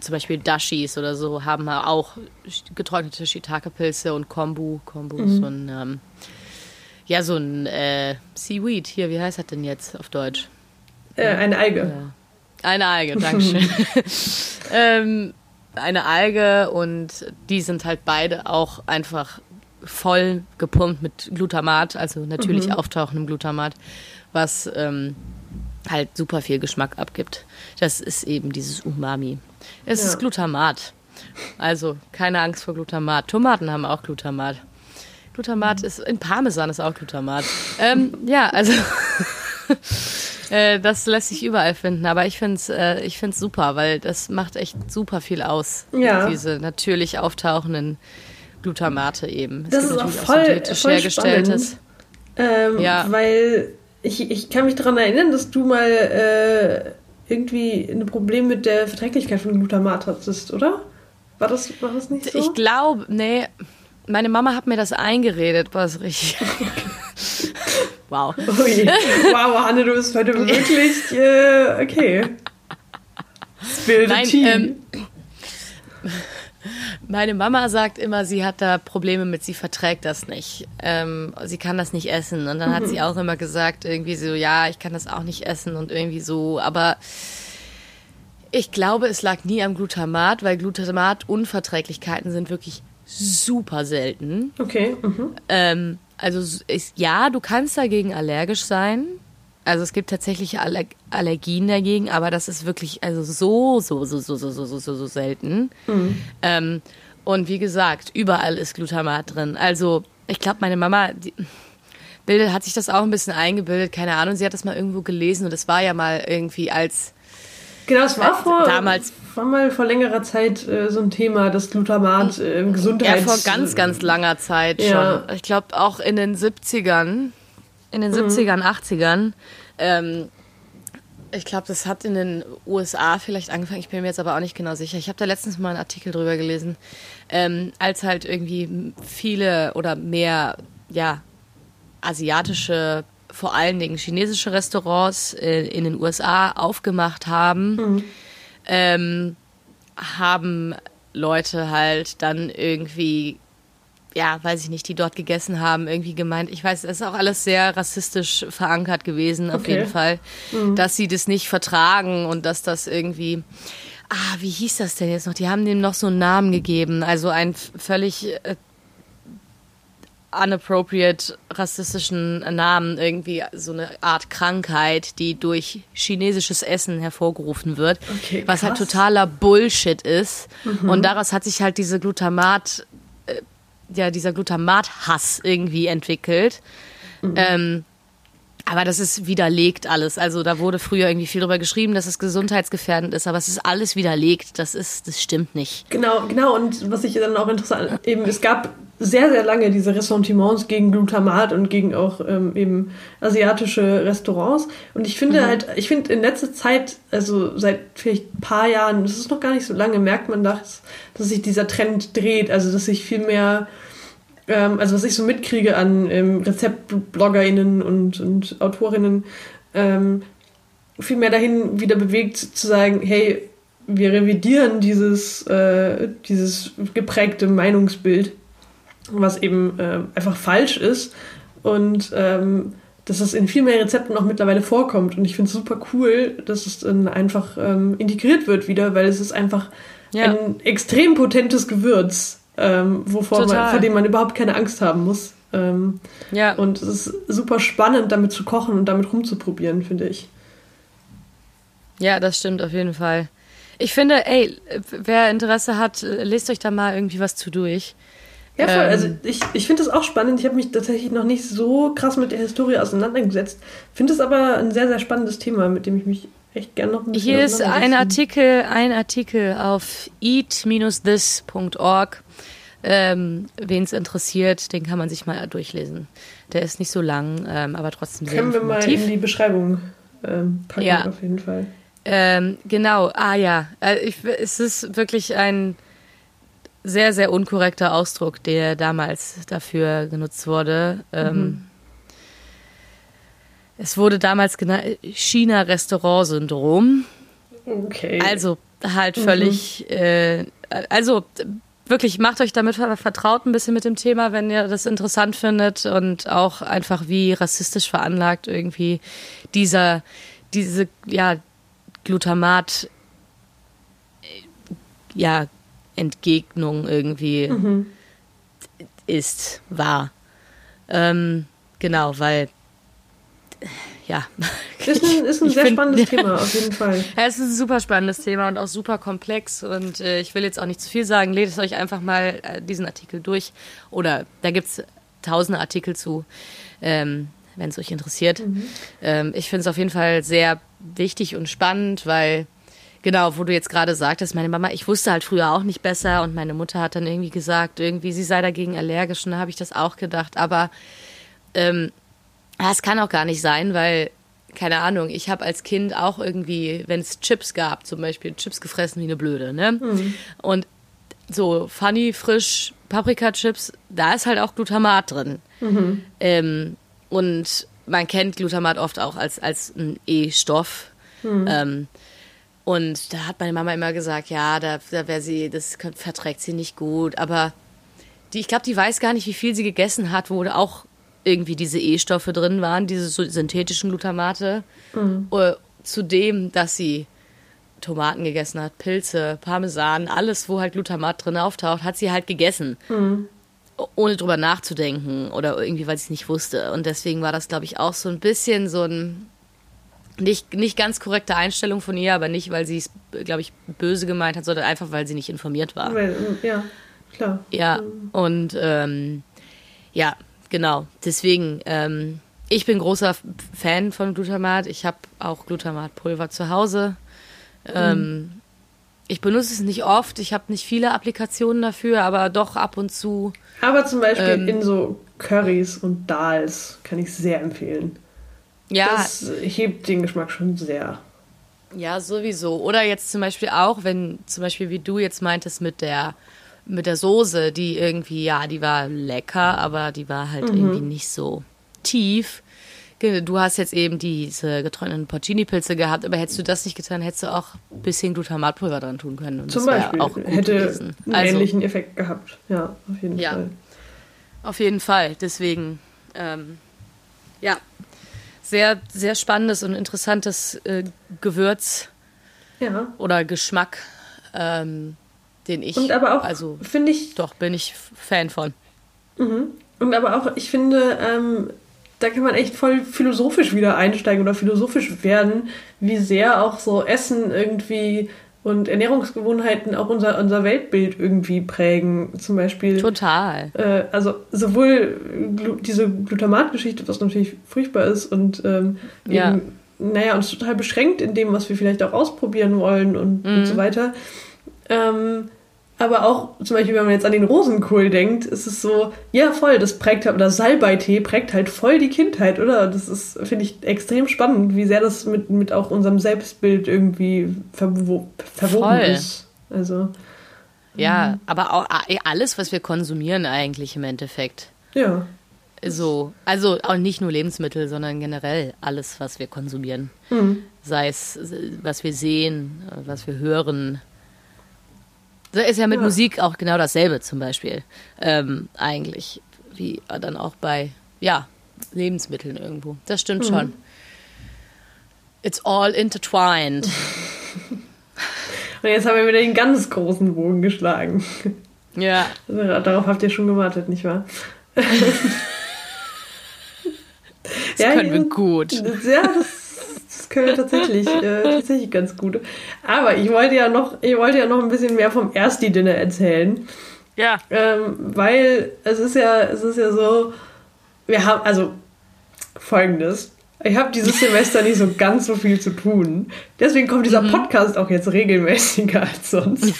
zum Beispiel Dashis oder so, haben auch getrocknete Shiitake-Pilze und Kombu. Kombu ist so ein, ähm, Ja, so ein äh, Seaweed. Hier, wie heißt das denn jetzt auf Deutsch? Äh, eine Alge. Ja. Eine Alge, Dankeschön. (laughs) ähm, eine Alge und die sind halt beide auch einfach voll gepumpt mit Glutamat, also natürlich mhm. auftauchendem Glutamat, was ähm, halt super viel Geschmack abgibt. Das ist eben dieses Umami. Es ja. ist Glutamat. Also keine Angst vor Glutamat. Tomaten haben auch Glutamat. Glutamat ist, in Parmesan ist auch Glutamat. Ähm, ja, also (laughs) (laughs) äh, das lässt sich überall finden, aber ich finde es äh, ich find's super, weil das macht echt super viel aus. Ja. Diese natürlich auftauchenden Glutamate eben. Das es gibt ist auch, voll, auch voll hergestelltes. Ähm, ja. Weil ich, ich kann mich daran erinnern, dass du mal äh, irgendwie ein Problem mit der Verträglichkeit von Glutamat hattest, oder? War das, war das nicht so? Ich glaube, nee, meine Mama hat mir das eingeredet, war es richtig. (laughs) (laughs) wow. Ui. Wow, Hanne, du bist heute (laughs) wirklich, äh, okay. Spill Nein, ähm, meine Mama sagt immer, sie hat da Probleme mit, sie verträgt das nicht. Ähm, sie kann das nicht essen. Und dann mhm. hat sie auch immer gesagt, irgendwie so, ja, ich kann das auch nicht essen und irgendwie so. Aber ich glaube, es lag nie am Glutamat, weil Glutamat-Unverträglichkeiten sind wirklich super selten. Okay. Mhm. Ähm, also ist, ja, du kannst dagegen allergisch sein. Also es gibt tatsächlich Aller Allergien dagegen, aber das ist wirklich also so, so, so, so, so, so, so, so, so selten. Mhm. Ähm, und wie gesagt, überall ist Glutamat drin. Also ich glaube, meine Mama die, bildet, hat sich das auch ein bisschen eingebildet, keine Ahnung. Sie hat das mal irgendwo gelesen und es war ja mal irgendwie als Genau, es war vor, damals, war mal vor längerer Zeit äh, so ein Thema, das Glutamat äh, im Gesundheits... Ja, vor ganz, ganz langer Zeit ja. schon. Ich glaube auch in den 70ern, in den 70ern, mhm. 80ern. Ähm, ich glaube, das hat in den USA vielleicht angefangen. Ich bin mir jetzt aber auch nicht genau sicher. Ich habe da letztens mal einen Artikel drüber gelesen, ähm, als halt irgendwie viele oder mehr, ja, asiatische vor allen Dingen chinesische Restaurants äh, in den USA aufgemacht haben, mhm. ähm, haben Leute halt dann irgendwie, ja, weiß ich nicht, die dort gegessen haben, irgendwie gemeint, ich weiß, es ist auch alles sehr rassistisch verankert gewesen, auf okay. jeden Fall, mhm. dass sie das nicht vertragen und dass das irgendwie, ah, wie hieß das denn jetzt noch? Die haben dem noch so einen Namen gegeben, also ein völlig äh, unappropriate rassistischen Namen irgendwie so eine Art Krankheit, die durch chinesisches Essen hervorgerufen wird, okay, was halt totaler Bullshit ist. Mhm. Und daraus hat sich halt diese Glutamat, äh, ja, dieser Glutamat-Hass irgendwie entwickelt. Mhm. Ähm, aber das ist widerlegt alles. Also da wurde früher irgendwie viel drüber geschrieben, dass es gesundheitsgefährdend ist, aber es ist alles widerlegt. Das ist, das stimmt nicht. Genau, genau. Und was ich dann auch interessant, eben es gab sehr, sehr lange diese Ressentiments gegen Glutamat und gegen auch ähm, eben asiatische Restaurants. Und ich finde mhm. halt, ich finde in letzter Zeit, also seit vielleicht ein paar Jahren, das ist noch gar nicht so lange, merkt man, dass, dass sich dieser Trend dreht. Also, dass sich viel mehr, ähm, also was ich so mitkriege an ähm, RezeptbloggerInnen und, und AutorInnen, ähm, viel mehr dahin wieder bewegt, zu sagen, hey, wir revidieren dieses, äh, dieses geprägte Meinungsbild was eben äh, einfach falsch ist und ähm, dass es in viel mehr Rezepten auch mittlerweile vorkommt. Und ich finde es super cool, dass es dann einfach ähm, integriert wird wieder, weil es ist einfach ja. ein extrem potentes Gewürz, ähm, wovor man, vor dem man überhaupt keine Angst haben muss. Ähm, ja. Und es ist super spannend, damit zu kochen und damit rumzuprobieren, finde ich. Ja, das stimmt auf jeden Fall. Ich finde, ey, wer Interesse hat, lest euch da mal irgendwie was zu durch. Ja, voll. Also ähm, also ich, ich finde das auch spannend. Ich habe mich tatsächlich noch nicht so krass mit der Historie auseinandergesetzt. Finde es aber ein sehr, sehr spannendes Thema, mit dem ich mich echt gerne noch ein bisschen Hier ist ein Artikel, ein Artikel auf eat-this.org. Ähm, Wen es interessiert, den kann man sich mal durchlesen. Der ist nicht so lang, ähm, aber trotzdem sehr Können wir mal in die Beschreibung ähm, packen, ja. auf jeden Fall. Ähm, genau, ah ja, äh, ich, es ist wirklich ein sehr, sehr unkorrekter Ausdruck, der damals dafür genutzt wurde. Ähm, mhm. Es wurde damals genannt China-Restaurant-Syndrom. Okay. Also halt völlig, mhm. äh, also wirklich, macht euch damit vertraut ein bisschen mit dem Thema, wenn ihr das interessant findet und auch einfach wie rassistisch veranlagt irgendwie dieser, diese, ja, Glutamat, ja, Entgegnung irgendwie mhm. ist, war. Ähm, genau, weil ja. Ist ein, ist ein sehr find, spannendes Thema, auf jeden Fall. Ja, es ist ein super spannendes Thema und auch super komplex. Und äh, ich will jetzt auch nicht zu viel sagen. Ledet euch einfach mal äh, diesen Artikel durch. Oder da gibt es tausende Artikel zu, ähm, wenn es euch interessiert. Mhm. Ähm, ich finde es auf jeden Fall sehr wichtig und spannend, weil Genau, wo du jetzt gerade sagtest, meine Mama, ich wusste halt früher auch nicht besser und meine Mutter hat dann irgendwie gesagt, irgendwie sie sei dagegen allergisch und da habe ich das auch gedacht. Aber ähm, das kann auch gar nicht sein, weil, keine Ahnung, ich habe als Kind auch irgendwie, wenn es Chips gab, zum Beispiel Chips gefressen wie eine Blöde, ne? Mhm. Und so funny, frisch, Paprika-Chips, da ist halt auch Glutamat drin. Mhm. Ähm, und man kennt Glutamat oft auch als, als ein E-Stoff. Mhm. Ähm, und da hat meine Mama immer gesagt, ja, da, da wäre sie, das verträgt sie nicht gut. Aber die, ich glaube, die weiß gar nicht, wie viel sie gegessen hat, wo auch irgendwie diese E-Stoffe drin waren, diese synthetischen Glutamate. Mhm. Uh, zudem, dass sie Tomaten gegessen hat, Pilze, Parmesan, alles, wo halt Glutamat drin auftaucht, hat sie halt gegessen. Mhm. Ohne drüber nachzudenken oder irgendwie, weil sie es nicht wusste. Und deswegen war das, glaube ich, auch so ein bisschen so ein nicht, nicht ganz korrekte Einstellung von ihr, aber nicht, weil sie es, glaube ich, böse gemeint hat, sondern einfach, weil sie nicht informiert war. Weil, ja, klar. Ja, mhm. und ähm, ja, Genau, deswegen, ähm, ich bin großer Fan von Glutamat. Ich habe auch Glutamatpulver zu Hause. Ähm, mhm. Ich benutze es nicht oft. Ich habe nicht viele Applikationen dafür, aber doch ab und zu. Aber zum Beispiel ähm, in so Currys und Dals kann ich sehr empfehlen. Ja. Das hebt den Geschmack schon sehr. Ja, sowieso. Oder jetzt zum Beispiel auch, wenn zum Beispiel wie du jetzt meintest mit der mit der Soße, die irgendwie, ja, die war lecker, aber die war halt mhm. irgendwie nicht so tief. Du hast jetzt eben diese getrockneten Porcini-Pilze gehabt, aber hättest du das nicht getan, hättest du auch ein bisschen Glutamatpulver dran tun können. Und Zum Beispiel. Auch Hätte gewesen. einen also, ähnlichen Effekt gehabt. Ja, auf jeden ja, Fall. Auf jeden Fall. Deswegen, ähm, ja, sehr, sehr spannendes und interessantes äh, Gewürz ja. oder Geschmack. Ähm, den ich. Und aber auch, also, finde ich. Doch, bin ich Fan von. Mhm. Und aber auch, ich finde, ähm, da kann man echt voll philosophisch wieder einsteigen oder philosophisch werden, wie sehr auch so Essen irgendwie und Ernährungsgewohnheiten auch unser, unser Weltbild irgendwie prägen. Zum Beispiel. Total. Äh, also sowohl Glu diese Glutamatgeschichte, was natürlich furchtbar ist und ähm, ja. eben, naja, uns total beschränkt in dem, was wir vielleicht auch ausprobieren wollen und, mhm. und so weiter. Ähm, aber auch zum Beispiel, wenn man jetzt an den Rosenkohl denkt, ist es so, ja voll, das prägt halt, oder Salbeitee prägt halt voll die Kindheit, oder? Das ist, finde ich, extrem spannend, wie sehr das mit, mit auch unserem Selbstbild irgendwie verwo verwoben ist. Also. Ja, mhm. aber auch äh, alles, was wir konsumieren eigentlich im Endeffekt. Ja. So, also auch nicht nur Lebensmittel, sondern generell alles, was wir konsumieren. Mhm. Sei es, was wir sehen, was wir hören, das ist ja mit ja. Musik auch genau dasselbe zum Beispiel. Ähm, eigentlich. Wie dann auch bei, ja, Lebensmitteln irgendwo. Das stimmt mhm. schon. It's all intertwined. (laughs) Und jetzt haben wir wieder den ganz großen Bogen geschlagen. Ja. Also, darauf habt ihr schon gewartet, nicht wahr? (laughs) das ja, können wir gut. Ja, das das können wir tatsächlich, äh, tatsächlich ganz gut. Aber ich wollte ja noch, ich wollte ja noch ein bisschen mehr vom Ersti-Dinner erzählen. Ja. Ähm, weil es ist ja, es ist ja so, wir haben, also folgendes. Ich habe dieses Semester nicht so ganz so viel zu tun. Deswegen kommt dieser mhm. Podcast auch jetzt regelmäßiger als sonst.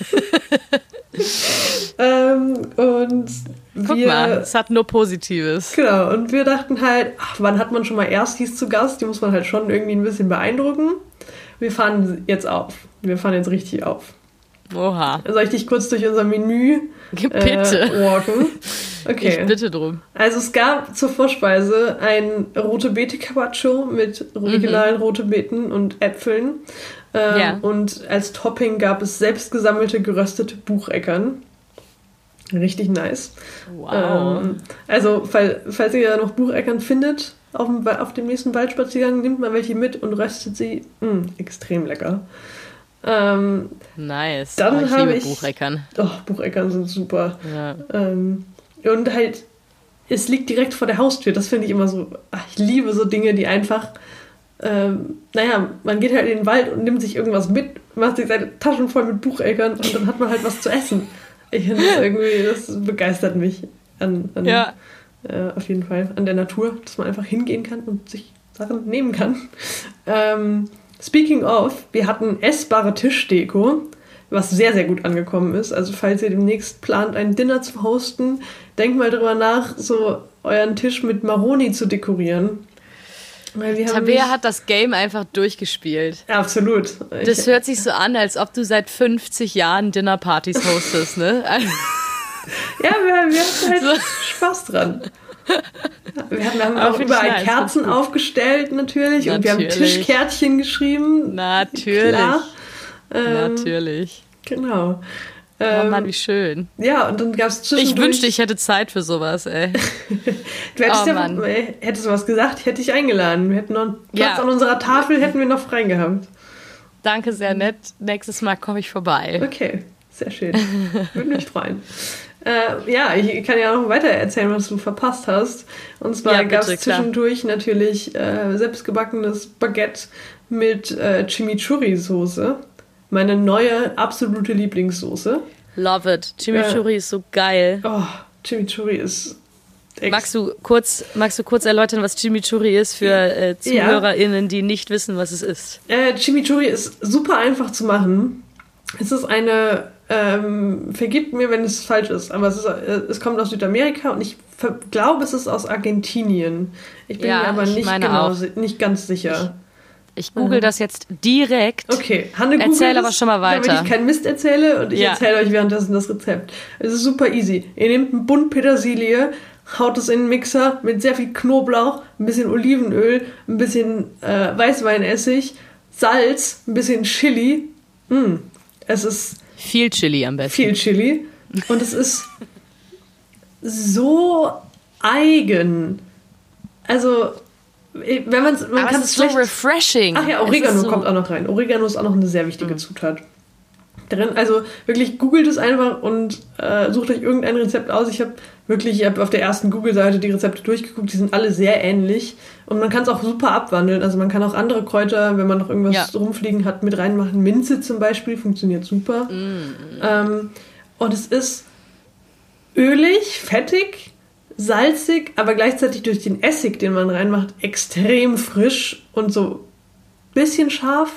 (laughs) ähm, und Guck wir, mal, es hat nur Positives. Genau, und wir dachten halt, ach, wann hat man schon mal Erstis zu Gast? Die muss man halt schon irgendwie ein bisschen beeindrucken. Wir fahren jetzt auf. Wir fahren jetzt richtig auf. Oha. Soll ich dich kurz durch unser Menü Bitte. Äh, walken. (laughs) Okay. Ich bitte drum. Also es gab zur Vorspeise ein rote Beete Carpaccio mit originalen Mhm. rote Beeten und Äpfeln. Ähm, Ja. Und als Topping gab es selbstgesammelte geröstete Bucheckern. Richtig nice. Wow. Ähm, also, fall, falls ihr noch Bucheckern findet, auf dem, auf dem nächsten Waldspaziergang, nimmt mal welche mit und röstet sie. Mm, extrem lecker. Ähm, nice. dann oh, ich habe liebe ich- Bucheckern. oh, Bucheckern sind super. Ja. Ähm, und halt, es liegt direkt vor der Haustür. Das finde ich immer so. Ach, ich liebe so Dinge, die einfach. Ähm, naja, man geht halt in den Wald und nimmt sich irgendwas mit, macht sich seine Taschen voll mit Bucheckern und dann hat man halt was zu essen. Ich finde das irgendwie, das begeistert mich an, an ja. äh, auf jeden Fall an der Natur, dass man einfach hingehen kann und sich Sachen nehmen kann. Ähm, speaking of, wir hatten essbare Tischdeko, was sehr, sehr gut angekommen ist. Also falls ihr demnächst plant, ein Dinner zu hosten, denkt mal drüber nach, so euren Tisch mit Maroni zu dekorieren. Weil haben Tabea hat das Game einfach durchgespielt. Ja, absolut. Das Ich- hört sich so an, als ob du seit 50 Jahren Dinnerpartys hostest, ne? (laughs) Ja, wir, wir hatten halt Spaß dran. Wir, haben Aber auch überall nice, Kerzen das aufgestellt, natürlich. Und wir haben Natürlich. Tischkärtchen geschrieben. Natürlich. Klar. Ähm, Natürlich. Genau. Oh Ähm, Mann, wie schön. ja, und dann gab es zwischendurch... Ich wünschte, ich hätte Zeit für sowas, ey. (laughs) Du hättest Oh, ja, Mann. äh, hättest du was gesagt, ich hätte dich eingeladen. Wir hätten noch einen Platz Ja. an unserer Tafel, hätten wir noch frei gehabt. Danke, sehr nett. Nächstes Mal komme ich vorbei. Okay, sehr schön. Würde mich freuen. Äh, ja, ich kann ja noch weiter erzählen, was du verpasst hast. Und zwar Ja, gab es klar. zwischendurch natürlich äh, selbstgebackenes Baguette mit äh, Chimichurri-Soße. Meine neue absolute Lieblingssoße. Love it. Chimichurri ist so geil. Oh, Chimichurri ist Magst du kurz, magst du kurz erläutern, was Chimichurri ist für äh, Ja. ZuhörerInnen, die nicht wissen, was es ist? Äh, Chimichurri ist super einfach zu machen. Es ist eine, ähm, vergibt mir, wenn es falsch ist, aber es, ist, äh, es kommt aus Südamerika und ich glaube, es ist aus Argentinien. Ich bin Ja, mir aber ich nicht, genau, auch. nicht ganz sicher. Ich google das jetzt direkt. Okay, Hanne Erzähl googelt aber es, schon mal weiter. Damit ich keinen Mist erzähle und ich Ja. erzähle euch währenddessen das Rezept. Es ist super easy. Ihr nehmt einen Bund Petersilie, haut es in den Mixer mit sehr viel Knoblauch, ein bisschen Olivenöl, ein bisschen äh, Weißweinessig, Salz, ein bisschen Chili. Mm, es ist Viel Chili am besten. viel Chili und es ist so eigen. Also, wenn man's, man Aber kann es ist so schlecht refreshing. Ach ja, Oregano so, kommt auch noch rein. Oregano ist auch noch eine sehr wichtige Zutat. Drin, also wirklich googelt es einfach und äh, sucht euch irgendein Rezept aus. Ich habe wirklich, ich habe auf der ersten Google-Seite die Rezepte durchgeguckt, die sind alle sehr ähnlich und man kann es auch super abwandeln. Also man kann auch andere Kräuter, wenn man noch irgendwas Ja. rumfliegen hat, mit reinmachen. Minze zum Beispiel funktioniert super. Ähm, und es ist ölig, fettig, salzig, aber gleichzeitig durch den Essig, den man reinmacht, extrem frisch und so bisschen scharf.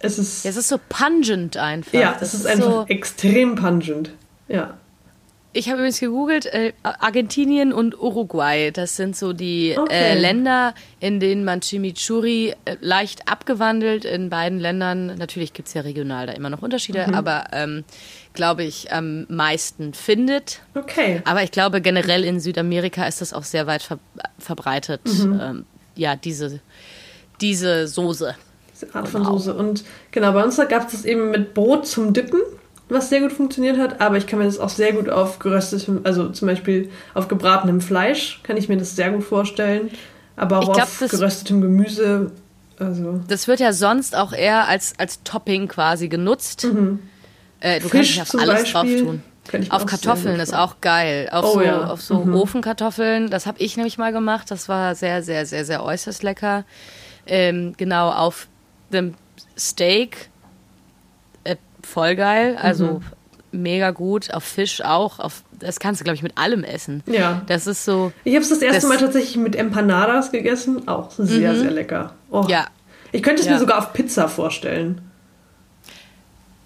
Es ist, Ja, es ist so pungent einfach. ja, es ist einfach so. extrem pungent. Ja. Ich habe übrigens gegoogelt, äh, Argentinien und Uruguay, das sind so die Okay. äh, Länder, in denen man Chimichurri äh, leicht abgewandelt in beiden Ländern, natürlich gibt es ja regional da immer noch Unterschiede, aber ähm, glaube ich am meisten findet. Okay. Aber ich glaube generell in Südamerika ist das auch sehr weit ver verbreitet, ähm, ja, diese, diese Soße. Diese Art von Genau. Soße. Und genau, bei uns gab es das eben mit Brot zum Dippen, was sehr gut funktioniert hat, aber ich kann mir das auch sehr gut auf geröstetem, also zum Beispiel auf gebratenem Fleisch, kann ich mir das sehr gut vorstellen. Aber auch glaub, auf geröstetem Gemüse. Also. Das wird ja sonst auch eher als, als Topping quasi genutzt. Äh, du kannst Fisch nicht auf zum alles Beispiel drauf tun. Auf Kartoffeln ist auch geil. Auf Oh so, ja. auf so Ofenkartoffeln, das habe ich nämlich mal gemacht. Das war sehr, sehr, sehr, sehr äußerst lecker. Ähm, genau, auf dem Steak voll geil. Also Mhm. mega gut. Auf Fisch auch. Auf, das kannst du, glaube ich, mit allem essen. Ja. Das ist so. Ich habe es das erste Das- Mal tatsächlich mit Empanadas gegessen. Auch sehr, sehr lecker. Oh. Ja. Ich könnte es Ja. mir sogar auf Pizza vorstellen.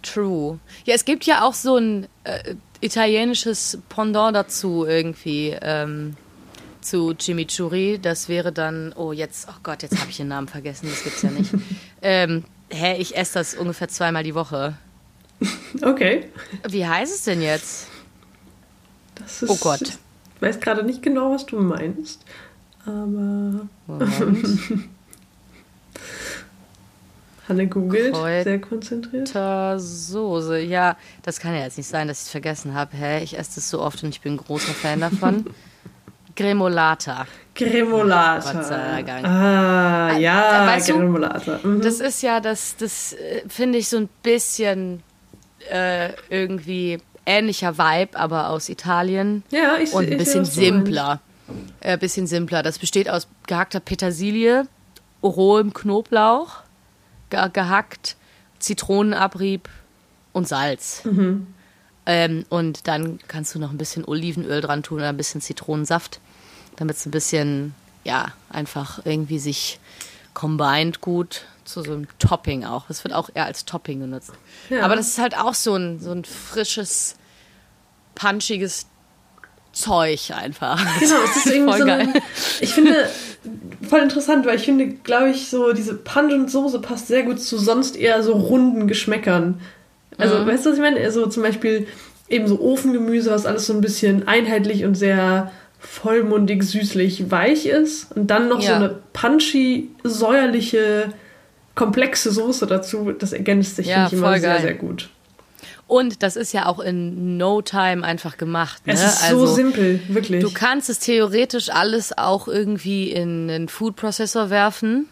True. Ja, es gibt ja auch so ein äh, italienisches Pendant dazu irgendwie ähm, zu Chimichurri. Das wäre dann, oh jetzt, oh Gott, jetzt habe ich den Namen vergessen, das gibt's ja nicht. (laughs) ähm, hä, ich esse das ungefähr zweimal die Woche. (laughs) Okay. Wie heißt es denn jetzt? Das ist, oh Gott. Ich weiß gerade nicht genau, was du meinst. Aber. (laughs) Hanne googelt, sehr konzentriert. Soße, ja, das kann ja jetzt nicht sein, dass ich es vergessen habe. Hä, ich esse das so oft und ich bin ein großer Fan davon. (laughs) Gremolata. Gremolata. Gott sei Dank. Ah, ja, weißt Gremolata. Mhm. Das ist ja, das, das äh, finde ich so ein bisschen äh, irgendwie ähnlicher Vibe, aber aus Italien. Ja, ich Und ein bisschen ich simpler. Ein äh, bisschen simpler. Das besteht aus gehackter Petersilie, rohem Knoblauch, ge gehackt, Zitronenabrieb und Salz. Mhm. Ähm, und dann kannst du noch ein bisschen Olivenöl dran tun oder ein bisschen Zitronensaft, damit es ein bisschen, ja, einfach irgendwie sich combined gut zu so einem Topping auch. Es wird auch eher als Topping genutzt. Ja. Aber das ist halt auch so ein, so ein frisches, punchiges Zeug einfach. Genau, es ist (laughs) irgendwie voll so geil. Eine, ich finde voll interessant, weil ich finde, glaube ich, so diese Pungent Soße passt sehr gut zu sonst eher so runden Geschmäckern. Also, mhm. weißt du, was ich meine? Also zum Beispiel eben so Ofengemüse, was alles so ein bisschen einheitlich und sehr vollmundig, süßlich, weich ist. Und dann noch ja. so eine punchy, säuerliche, komplexe Soße dazu. Das ergänzt sich, ja, finde ich, immer geil. sehr, sehr gut. Und das ist ja auch in no time einfach gemacht. Ne? Es ist also, so simpel, wirklich. Du kannst es theoretisch alles auch irgendwie in einen Food Processor werfen.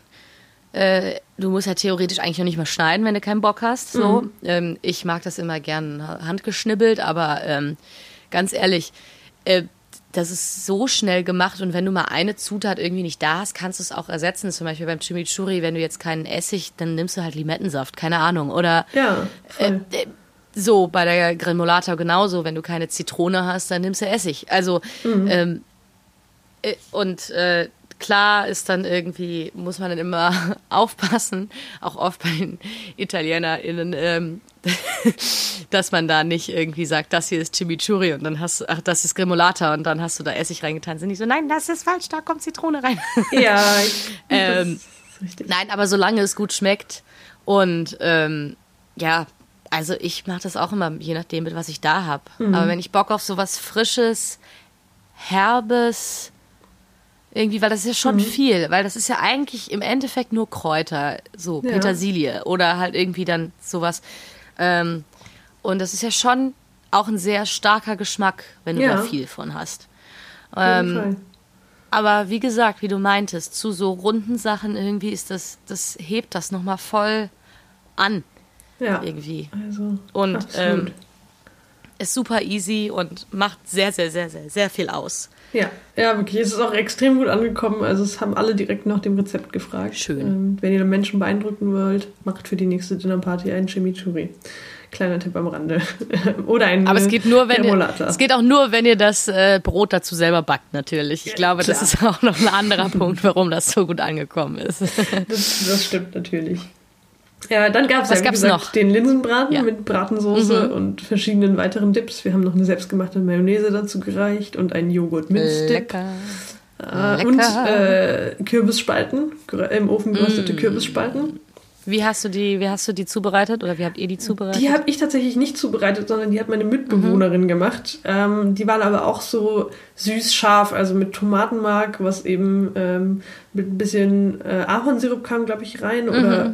Äh, du musst ja theoretisch eigentlich noch nicht mal schneiden, wenn du keinen Bock hast. So. Mhm. Ähm, ich mag das immer gern handgeschnibbelt, aber ähm, ganz ehrlich, äh, das ist so schnell gemacht und wenn du mal eine Zutat irgendwie nicht da hast, kannst du es auch ersetzen. Zum Beispiel beim Chimichurri, wenn du jetzt keinen Essig, dann nimmst du halt Limettensaft, keine Ahnung. Oder ja, äh, äh, so bei der Gremolata genauso, wenn du keine Zitrone hast, dann nimmst du Essig. Also mhm. ähm, äh, und äh, klar ist dann irgendwie, muss man dann immer (laughs) aufpassen, auch oft bei den ItalienerInnen, ähm, (laughs) dass man da nicht irgendwie sagt, das hier ist Chimichurri und dann hast du, ach, das ist Gremolata und dann hast du da Essig reingetan. Sind die so, nein, das ist falsch, da kommt Zitrone rein. (laughs) Ja, ähm, Nein, aber solange es gut schmeckt und ähm, ja, also ich mache das auch immer, je nachdem, mit was ich da habe. Mhm. Aber wenn ich Bock auf sowas Frisches, Herbes, irgendwie, weil das ist ja schon mhm. viel, weil das ist ja eigentlich im Endeffekt nur Kräuter, so ja. Petersilie oder halt irgendwie dann sowas. Ähm, und das ist ja schon auch ein sehr starker Geschmack, wenn du ja. da viel von hast. Ähm, aber wie gesagt, wie du meintest, zu so runden Sachen irgendwie ist das, das hebt das nochmal voll an. Ja. Irgendwie. Also, und ähm, ist super easy und macht sehr, sehr, sehr, sehr, sehr viel aus. Ja, ja, wirklich. Es ist auch extrem gut angekommen. Also es haben alle direkt nach dem Rezept gefragt. Schön. Ähm, wenn ihr Menschen beeindrucken wollt, macht für die nächste Dinnerparty einen Chimichurri. Kleiner Tipp am Rande. (laughs) Oder ein Aber es geht nur, wenn ihr, es geht auch nur, wenn ihr das äh, Brot dazu selber backt, natürlich. Ich glaube, Klar. das ist auch noch ein anderer (laughs) Punkt, warum das so gut angekommen ist. das, das stimmt natürlich. Ja, dann gab es ja, gesagt, noch? den Linsenbraten ja. mit Bratensoße mhm. und verschiedenen weiteren Dips. Wir haben noch eine selbstgemachte Mayonnaise dazu gereicht und einen Joghurt-Minzdip. Lecker. Äh, und äh, Kürbisspalten, im Ofen geröstete mm. Kürbisspalten. Wie hast du die, wie hast du die zubereitet oder wie habt ihr die zubereitet? Die habe ich tatsächlich nicht zubereitet, sondern die hat meine Mitbewohnerin mhm. gemacht. Ähm, die waren aber auch so süß scharf, also mit Tomatenmark, was eben ähm, mit ein bisschen äh, Ahornsirup kam, glaube ich, rein mhm. oder äh,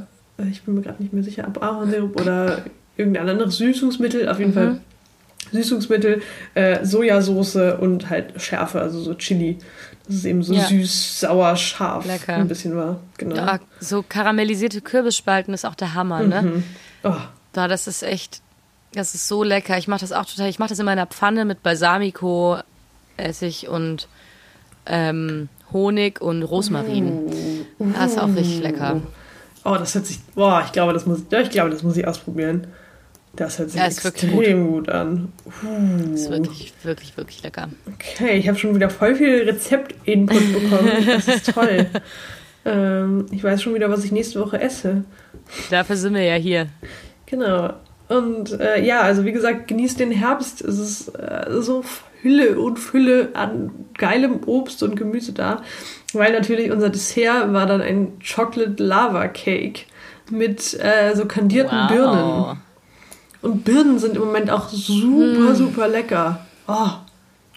ich bin mir gerade nicht mehr sicher, ob Ahornsirup oder irgendein anderes Süßungsmittel, auf jeden mhm. Fall Süßungsmittel, äh, Sojasauce und halt Schärfe, also so Chili. Das ist eben so ja. süß, sauer, scharf Lecker. ein bisschen war. Genau. Ja, so karamellisierte Kürbisspalten ist auch der Hammer, ne? Mhm. Oh. Da, das ist echt, das ist so lecker. Ich mache das auch total, ich mache das in meiner Pfanne mit Balsamico, Essig und ähm, Honig und Rosmarin. Uh. Das ist auch richtig lecker. Oh, das hört sich. Boah, ich glaube, das muss, ja, ich glaube, das muss ich ausprobieren. Das hört sich ja, extrem gut. gut. an. Uh. Das ist wirklich, wirklich, wirklich lecker. Okay, ich habe schon wieder voll viel Rezept-Input bekommen. (laughs) Das ist toll. ähm, ich weiß schon wieder, was ich nächste Woche esse. Dafür sind wir ja hier. Genau. Und äh, ja, also wie gesagt, genießt den Herbst. Es ist äh, so Hülle und Fülle an geilem Obst und Gemüse da. Weil natürlich unser Dessert war dann ein Chocolate Lava Cake mit äh, so kandierten wow. Birnen. Und Birnen sind im Moment auch super, hm. super lecker. Oh,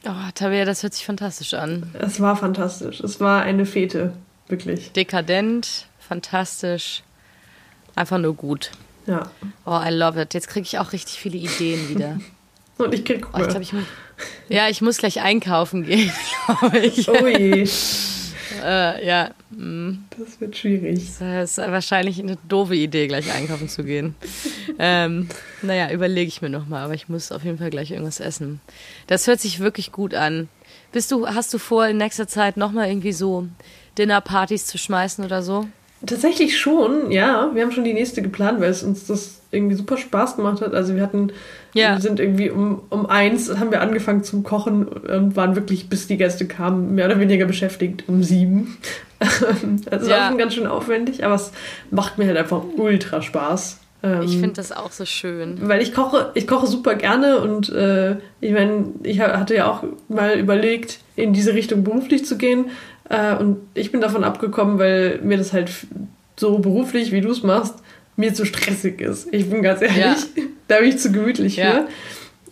Oh, Tabea, das hört sich fantastisch an. Es war fantastisch. Es war eine Fete, wirklich. Dekadent, fantastisch, einfach nur gut. Ja. Oh, I love it. Jetzt kriege ich auch richtig viele Ideen wieder. (laughs) Und ich krieg Oh, ich glaub, ich mu- ja, ich muss gleich einkaufen gehen, (laughs) glaube ich. Oh je, Äh, ja, das wird schwierig. das ist wahrscheinlich eine doofe Idee, gleich einkaufen zu gehen. (laughs) ähm, naja, überlege ich mir nochmal, aber ich muss auf jeden Fall gleich irgendwas essen. Das hört sich wirklich gut an. Bist du, hast du vor, in nächster Zeit nochmal irgendwie so Dinnerpartys zu schmeißen oder so? Tatsächlich schon, ja. Wir haben schon die nächste geplant, weil es uns das irgendwie super Spaß gemacht hat. Also wir hatten, Ja. wir sind irgendwie um, um eins, haben wir angefangen zum Kochen und waren wirklich, bis die Gäste kamen, mehr oder weniger beschäftigt um sieben. (laughs) also Ja. war schon ganz schön aufwendig, aber es macht mir halt einfach ultra Spaß. Ähm, Ich finde das auch so schön. weil ich koche, ich koche super gerne und äh, ich meine, ich ha- hatte ja auch mal überlegt, in diese Richtung beruflich zu gehen. Äh, und ich bin davon abgekommen, weil mir das halt so beruflich, wie du es machst, mir zu stressig ist. Ich bin ganz ehrlich, Ja. (laughs) da bin ich zu gemütlich Ja. für.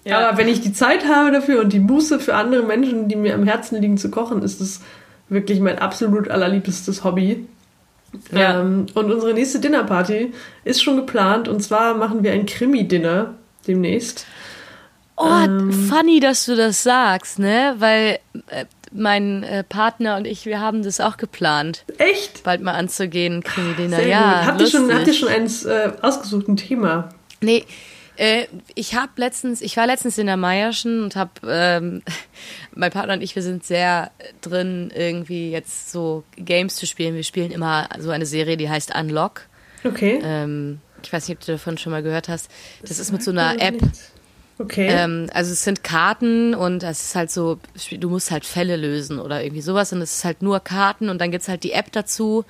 Ja. Aber wenn ich die Zeit habe dafür und die Muße für andere Menschen, die mir am Herzen liegen, zu kochen, ist es wirklich mein absolut allerliebstes Hobby. Ja. Ähm, und unsere nächste Dinnerparty ist schon geplant. Und zwar machen wir ein Krimi-Dinner demnächst. Oh, Ähm. funny, dass du das sagst, ne? Weil äh, mein äh, Partner und ich, wir haben das auch geplant, Echt? bald mal anzugehen, Krimi-Dinner. Sehr Ja. Habt ihr, schon, habt ihr schon eins äh, ausgesucht, ein Thema? Nee, äh, ich habe letztens, ich war letztens in der Meierschen und habe, ähm, (laughs) mein Partner und ich, wir sind sehr drin, irgendwie jetzt so Games zu spielen. Wir spielen immer so eine Serie, die heißt Unlock. Okay. Ähm, ich weiß nicht, ob du davon schon mal gehört hast. Das ist mit so einer App. Okay. Ähm, also es sind Karten und es ist halt so, du musst halt Fälle lösen oder irgendwie sowas und es ist halt nur Karten und dann gibt's halt die App dazu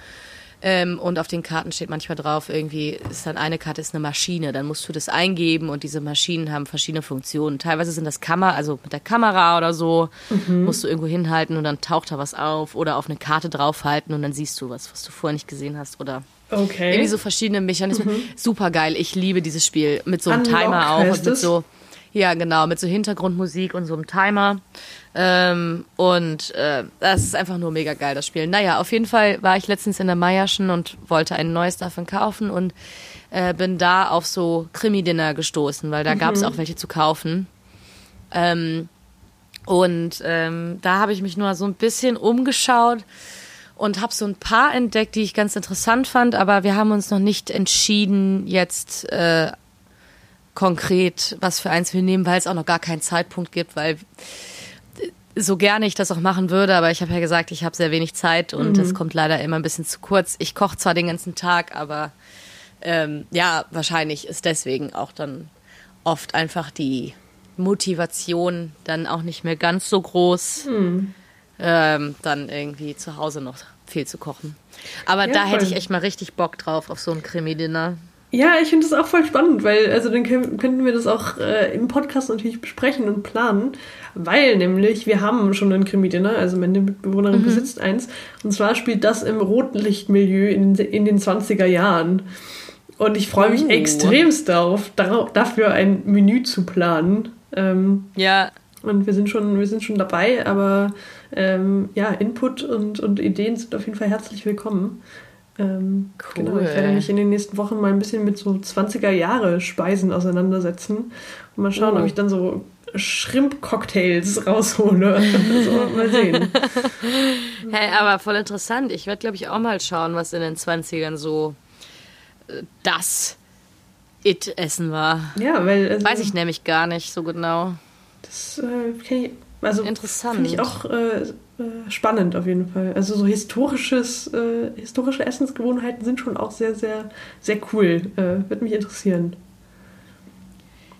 ähm, und auf den Karten steht manchmal drauf, irgendwie ist dann eine Karte ist eine Maschine, dann musst du das eingeben und diese Maschinen haben verschiedene Funktionen. Teilweise sind das Kamera, also mit der Kamera oder so, musst du irgendwo hinhalten und dann taucht da was auf oder auf eine Karte draufhalten und dann siehst du was, was du vorher nicht gesehen hast oder okay. irgendwie so verschiedene Mechanismen. Super geil. Ich liebe dieses Spiel mit so einem Unlock Timer auch und mit es? so ja genau mit so Hintergrundmusik und so einem Timer. Ähm, und äh, das ist einfach nur mega geil das Spiel. Naja, auf jeden Fall war ich letztens in der Meierschen und wollte ein neues davon kaufen und äh, bin da auf so Krimi-Dinner gestoßen, weil da gab es auch welche zu kaufen. Ähm, und ähm, da habe ich mich nur so ein bisschen umgeschaut und habe so ein paar entdeckt, die ich ganz interessant fand, aber wir haben uns noch nicht entschieden, jetzt äh, konkret, was für eins wir nehmen, weil es auch noch gar keinen Zeitpunkt gibt, weil so gerne ich das auch machen würde, aber ich habe ja gesagt, ich habe sehr wenig Zeit und es kommt leider immer ein bisschen zu kurz. Ich koche zwar den ganzen Tag, aber ähm, ja, wahrscheinlich ist deswegen auch dann oft einfach die Motivation dann auch nicht mehr ganz so groß, ähm, dann irgendwie zu Hause noch viel zu kochen. Aber Ja, da hätte ich echt mal richtig Bock drauf auf so ein Krimi-Dinner. Ja, ich finde das auch voll spannend, weil also dann könnten wir das auch äh, im Podcast natürlich besprechen und planen, weil nämlich wir haben schon ein Krimi-Dinner, also meine Mitbewohnerin Mhm. besitzt eins und zwar spielt das im roten Lichtmilieu in, den- in den 20er Jahren. Und ich freue mich Oh. extremst darauf, darauf, dafür ein Menü zu planen. Ähm, Ja, und wir sind schon, wir sind schon dabei, aber ähm, ja, Input und, und Ideen sind auf jeden Fall herzlich willkommen. Ähm, Cool. Genau, ich werde mich in den nächsten Wochen mal ein bisschen mit so 20er Jahre Speisen auseinandersetzen und mal schauen, Oh. ob ich dann so Shrimp-Cocktails raushole. (laughs) so, mal sehen. Hey, aber voll interessant. Ich werde, glaube ich, auch mal schauen, was in den 20ern so äh, das It-Essen war. Ja, weil. Also, Weiß ich nämlich gar nicht so genau. Das äh, kenn ich, also Interessant. Finde ich auch äh, äh, spannend auf jeden Fall. Also so historisches, äh, historische Essensgewohnheiten sind schon auch sehr, sehr, sehr cool. Äh, Würde mich interessieren.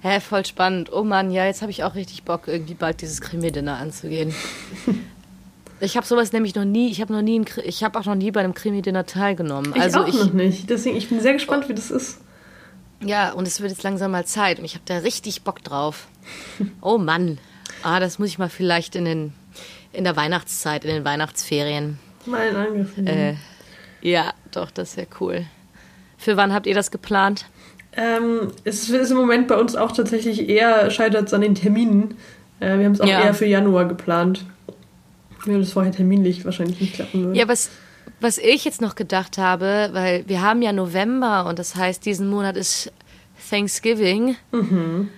Hä, voll spannend. Oh Mann, ja, jetzt habe ich auch richtig Bock, irgendwie bald dieses Krimi-Dinner anzugehen. (laughs) Ich habe sowas nämlich noch nie, ich habe noch nie, ein ich habe auch noch nie bei einem Krimi-Dinner teilgenommen. Ich also auch noch nicht. Deswegen, ich bin sehr gespannt, wie das ist. Ja, und es wird jetzt langsam mal Zeit und ich habe da richtig Bock drauf. Oh Mann. Ah, das muss ich mal vielleicht in, den, in der Weihnachtszeit, in den Weihnachtsferien. Mal nehmen. Äh, ja, doch, das wäre cool. Für wann habt ihr das geplant? Ähm, es ist im Moment bei uns auch tatsächlich eher scheitert es an den Terminen. Äh, wir haben es auch ja. eher für Januar geplant. Weil das vorher terminlich wahrscheinlich nicht klappen würde. Ja, was, was ich jetzt noch gedacht habe, weil wir haben ja November und das heißt, diesen Monat ist Thanksgiving. Mhm.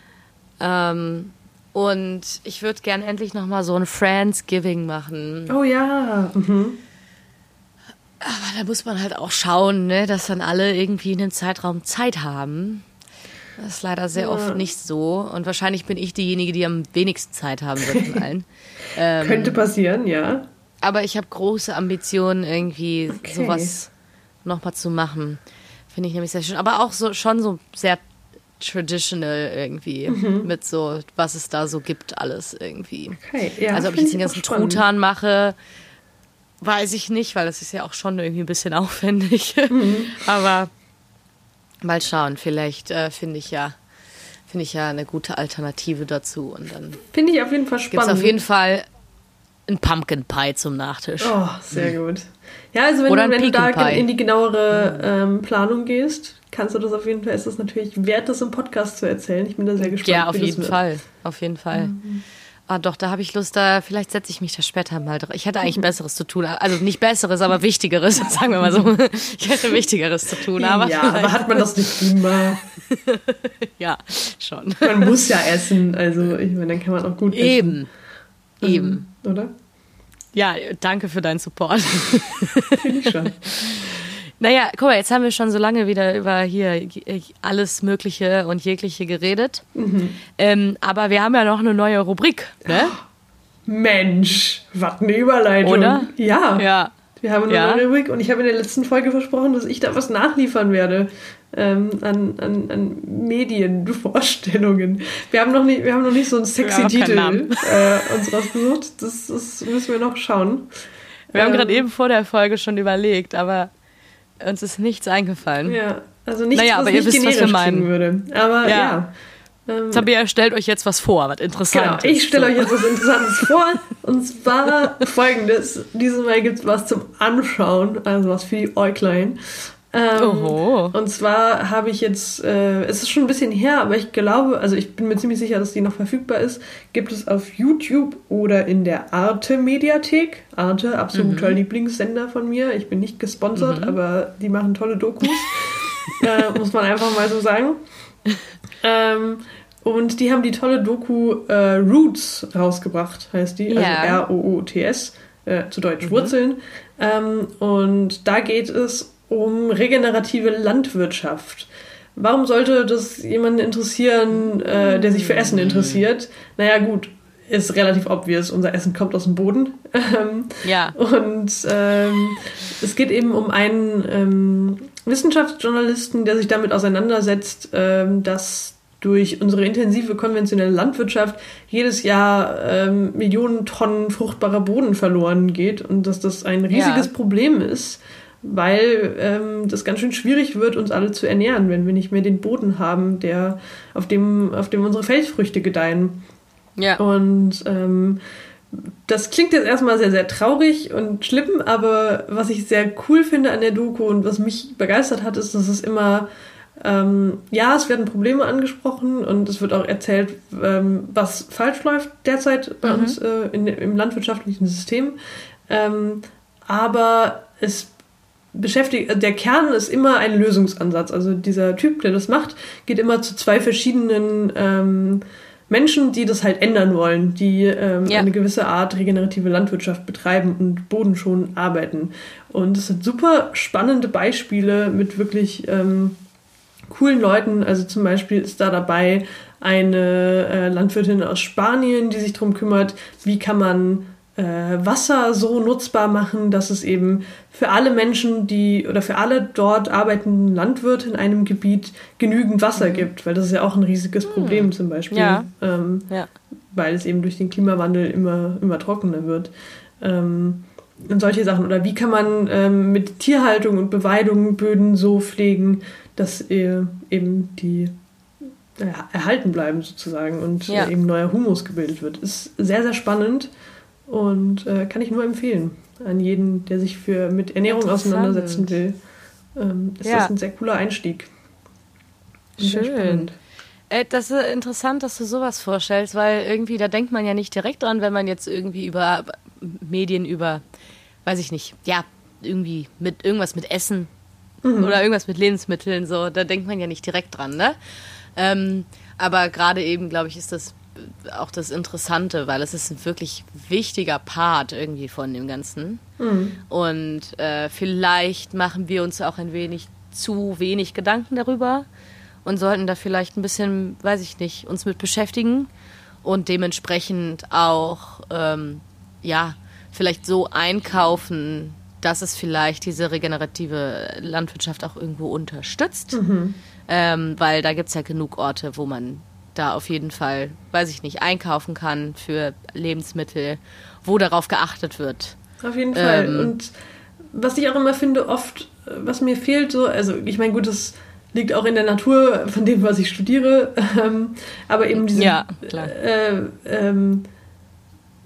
Ähm, und ich würde gern endlich noch mal so ein Friendsgiving machen. Oh ja. Mhm. Aber da muss man halt auch schauen, ne, dass dann alle irgendwie in dem Zeitraum Zeit haben. Das ist leider sehr ja. oft nicht so. Und wahrscheinlich bin ich diejenige, die am wenigsten Zeit haben wird von allen. (laughs) ähm, Könnte passieren, ja. Aber ich habe große Ambitionen, irgendwie okay. sowas nochmal zu machen. Finde ich nämlich sehr schön. Aber auch so schon so sehr traditional irgendwie. Mhm. Mit so, was es da so gibt, alles irgendwie. Okay, ja, also ob ich jetzt den ganzen Truthahn mache, weiß ich nicht, weil das ist ja auch schon irgendwie ein bisschen (laughs) aufwendig. Mhm. Aber mal schauen, vielleicht äh, finde ich ja finde ich ja eine gute Alternative dazu und dann finde ich auf jeden Fall spannend. Gibt's auf jeden Fall ein Pumpkin Pie zum Nachtisch. Oh, sehr mhm. gut. Ja, also wenn, du, wenn du da Pie. in die genauere ähm, Planung gehst, kannst du das auf jeden Fall, ist das natürlich wert, das im Podcast zu erzählen. Ich bin da sehr gespannt. Ja, auf jeden Fall. Auf jeden Fall. Mhm. Ah, doch, da habe ich Lust, da vielleicht setze ich mich da später mal drauf. Ich hätte eigentlich Besseres zu tun. Also nicht Besseres, aber Wichtigeres, (laughs) sagen wir mal so. Ich hätte Wichtigeres zu tun. Aber ja, aber hat man das nicht immer? (laughs) ja, schon. Man muss ja essen, also ich meine, dann kann man auch gut essen. Eben. Eben. Mhm, oder? Ja, danke für deinen Support. Finde ich schon. (laughs) Naja, guck mal, jetzt haben wir schon so lange wieder über hier alles Mögliche und jegliche geredet. Mhm. Ähm, aber wir haben ja noch eine neue Rubrik, ne? Mensch, was eine Überleitung. Oder? Ja. Ja. Wir haben eine ja. neue Rubrik und ich habe in der letzten Folge versprochen, dass ich da was nachliefern werde ähm, an, an, an Medienvorstellungen. Wir haben noch nicht, wir haben noch nicht so einen sexy Titel äh, uns rausgesucht. Das, das müssen wir noch schauen. Wir ähm, haben gerade eben vor der Folge schon überlegt, aber uns ist nichts eingefallen. Ja, also nichts, naja, was aber ihr wisst, was wir meinen. würde. Aber ja. ja. Ähm, Tabea stellt euch jetzt was vor, was Interessantes. Genau, ich stelle so. euch jetzt was (laughs) Interessantes vor. Und zwar folgendes. Dieses Mal gibt es was zum Anschauen, also was für die Äuglein. Ähm. Und zwar habe ich jetzt, äh, es ist schon ein bisschen her, aber ich glaube, also ich bin mir ziemlich sicher, dass die noch verfügbar ist, gibt es auf YouTube oder in der Arte Mediathek. Arte, absoluter mhm. Lieblingssender von mir. Ich bin nicht gesponsert, mhm. aber die machen tolle Dokus. (laughs) äh, muss man einfach mal so sagen. Ähm, und die haben die tolle Doku äh, Roots rausgebracht, heißt die, also ja. also R-O-O-T-S, äh, zu Deutsch mhm. Wurzeln. Ähm, und da geht es um regenerative Landwirtschaft. Warum sollte das jemanden interessieren, äh, der sich für Essen interessiert? Naja, gut, ist relativ obvious. Unser Essen kommt aus dem Boden. Ähm, ja. Und ähm, es geht eben um einen ähm, Wissenschaftsjournalisten, der sich damit auseinandersetzt, ähm, dass durch unsere intensive konventionelle Landwirtschaft jedes Jahr ähm, Millionen Tonnen fruchtbarer Boden verloren geht und dass das ein riesiges ja. Problem ist weil ähm, das ganz schön schwierig wird, uns alle zu ernähren, wenn wir nicht mehr den Boden haben, der auf dem, auf dem unsere Feldfrüchte gedeihen. Ja. Und ähm, das klingt jetzt erstmal sehr, sehr traurig und schlimm, aber was ich sehr cool finde an der Doku und was mich begeistert hat, ist, dass es immer, ähm, ja, es werden Probleme angesprochen und es wird auch erzählt, ähm, was falsch läuft derzeit bei mhm. uns äh, in, im landwirtschaftlichen System. Ähm, aber es beschäftigt, der Kern ist immer ein Lösungsansatz. Also dieser Typ, der das macht, geht immer zu zwei verschiedenen ähm, Menschen, die das halt ändern wollen, die ähm, ja. eine gewisse Art regenerative Landwirtschaft betreiben und Boden schon arbeiten. Und es sind super spannende Beispiele mit wirklich ähm, coolen Leuten. Also zum Beispiel ist da dabei eine äh, Landwirtin aus Spanien, die sich darum kümmert, wie kann man äh, Wasser so nutzbar machen, dass es eben für alle Menschen, die oder für alle dort arbeitenden Landwirte in einem Gebiet genügend Wasser mhm. gibt, weil das ist ja auch ein riesiges mhm. Problem zum Beispiel, ja. Ähm, ja. weil es eben durch den Klimawandel immer, immer trockener wird. Ähm, und solche Sachen. Oder wie kann man ähm, mit Tierhaltung und Beweidung Böden so pflegen, dass äh, eben die äh, erhalten bleiben sozusagen und ja. äh, eben neuer Humus gebildet wird. Ist sehr, sehr spannend. Und äh, kann ich nur empfehlen an jeden, der sich für, mit Ernährung auseinandersetzen will. Ähm, ist ja. das ein sehr cooler Einstieg. Schön. Äh, das ist interessant, dass du sowas vorstellst, weil irgendwie, da denkt man ja nicht direkt dran, wenn man jetzt irgendwie über Medien, über, weiß ich nicht, ja, irgendwie mit irgendwas mit Essen mhm. oder irgendwas mit Lebensmitteln, so, da denkt man ja nicht direkt dran, ne? Ähm, aber gerade eben, glaube ich, ist das auch das Interessante, weil es ist ein wirklich wichtiger Part irgendwie von dem Ganzen. Mhm. Und äh, vielleicht machen wir uns auch ein wenig zu wenig Gedanken darüber und sollten da vielleicht ein bisschen, weiß ich nicht, uns mit beschäftigen und dementsprechend auch, ähm, ja, vielleicht so einkaufen, dass es vielleicht diese regenerative Landwirtschaft auch irgendwo unterstützt. Mhm. Ähm, weil da gibt es ja genug Orte, wo man da auf jeden Fall, weiß ich nicht, einkaufen kann für Lebensmittel, wo darauf geachtet wird. Auf jeden Fall. Ähm, Und was ich auch immer finde, oft, was mir fehlt, so, also ich meine, gut, das liegt auch in der Natur von dem, was ich studiere, (laughs) ähm, aber eben diese ja, äh, ähm,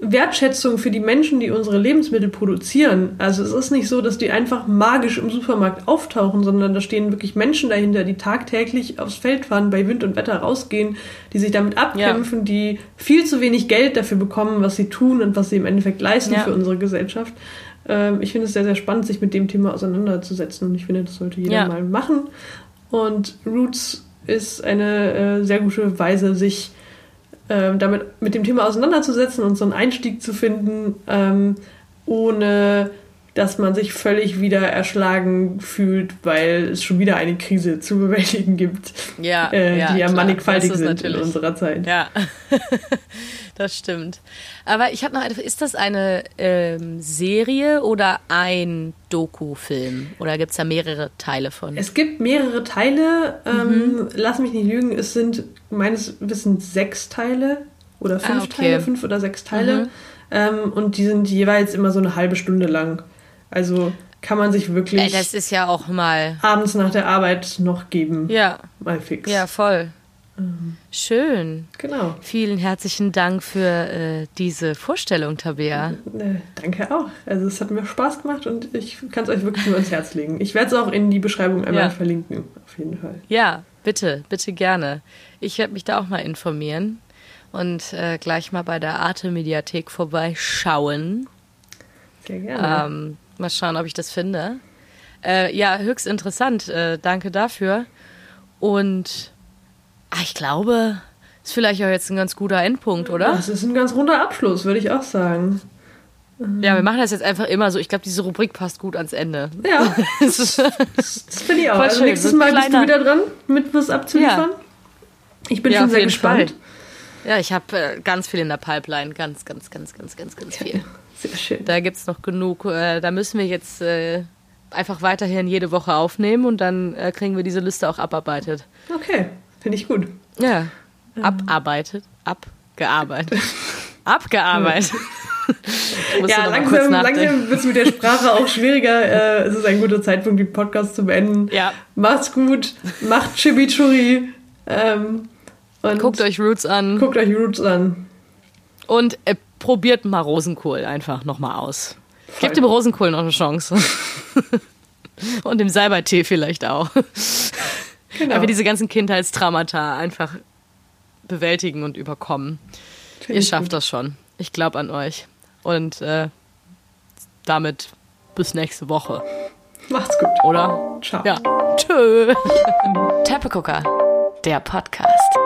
Wertschätzung für die Menschen, die unsere Lebensmittel produzieren. Also es ist nicht so, dass die einfach magisch im Supermarkt auftauchen, sondern da stehen wirklich Menschen dahinter, die tagtäglich aufs Feld fahren, bei Wind und Wetter rausgehen, die sich damit abkämpfen, ja. die viel zu wenig Geld dafür bekommen, was sie tun und was sie im Endeffekt leisten ja. für unsere Gesellschaft. Ähm, ich finde es sehr, sehr spannend, sich mit dem Thema auseinanderzusetzen und ich finde, das sollte jeder ja. mal machen. Und Roots ist eine äh, sehr gute Weise, sich ähm, damit mit dem Thema auseinanderzusetzen und so einen Einstieg zu finden, ähm, ohne dass man sich völlig wieder erschlagen fühlt, weil es schon wieder eine Krise zu bewältigen gibt, ja, äh, ja, die ja klar. mannigfaltig sind natürlich. in unserer Zeit. Ja, (laughs) das stimmt. Aber ich habe noch eine, ist das eine ähm, Serie oder ein Doku-Film? Oder gibt es da mehrere Teile von? Es gibt mehrere Teile. Ähm, mhm. Lass mich nicht lügen, es sind meines Wissens sechs Teile oder fünf ah, okay. Teile, fünf oder sechs Teile. Mhm. Ähm, und die sind jeweils immer so eine halbe Stunde lang. Also kann man sich wirklich. Ey, das ist ja auch mal. Abends nach der Arbeit noch geben. Ja. Mal fix. Ja, voll. Ähm, Schön. Genau. Vielen herzlichen Dank für äh, diese Vorstellung, Tabea. Äh, danke auch. Also es hat mir Spaß gemacht und ich kann es euch wirklich nur ans Herz legen. Ich werde es auch in die Beschreibung einmal ja. verlinken, auf jeden Fall. Ja, bitte, bitte gerne. Ich werde mich da auch mal informieren und äh, gleich mal bei der Arte-Mediathek vorbeischauen. Sehr gerne. Ähm, Mal schauen, ob ich das finde. Äh, ja, höchst interessant. Äh, danke dafür. Und ach, ich glaube, ist vielleicht auch jetzt ein ganz guter Endpunkt, oder? Das ist ein ganz runder Abschluss, würde ich auch sagen. Ja, wir machen das jetzt einfach immer so. Ich glaube, diese Rubrik passt gut ans Ende. Ja. (laughs) das, finde ich auch. Also nächstes Mal bist du wieder dran, mit was abzuliefern. Ja. Ich bin ja, schon sehr gespannt. Fall. Ja, ich habe äh, ganz viel in der Pipeline. Ganz, ganz, ganz, ganz, ganz, ganz viel. (laughs) Sehr schön. Da gibt es noch genug. Äh, da müssen wir jetzt äh, einfach weiterhin jede Woche aufnehmen und dann äh, kriegen wir diese Liste auch abarbeitet. Okay, finde ich gut. Ja, ähm. abarbeitet, abgearbeitet. (laughs) Abgearbeitet. (laughs) ja, langsam, langsam wird es mit der Sprache auch schwieriger. Äh, es ist ein guter Zeitpunkt, den Podcast zu beenden. Ja. Macht's gut, macht Chimichurri. Ähm, guckt euch Roots an. Guckt euch Roots an. Und äh, probiert mal Rosenkohl einfach nochmal aus. Voll. Gebt dem Rosenkohl noch eine Chance. (laughs) Und dem Salbeitee vielleicht auch. Genau. Weil wir diese ganzen Kindheitstraumata einfach bewältigen und überkommen. Find Ihr schafft gut. das schon. Ich glaube an euch. Und äh, damit bis nächste Woche. Macht's gut. Oder? Ciao. Ja. Tschö. Teppegucker, der Podcast.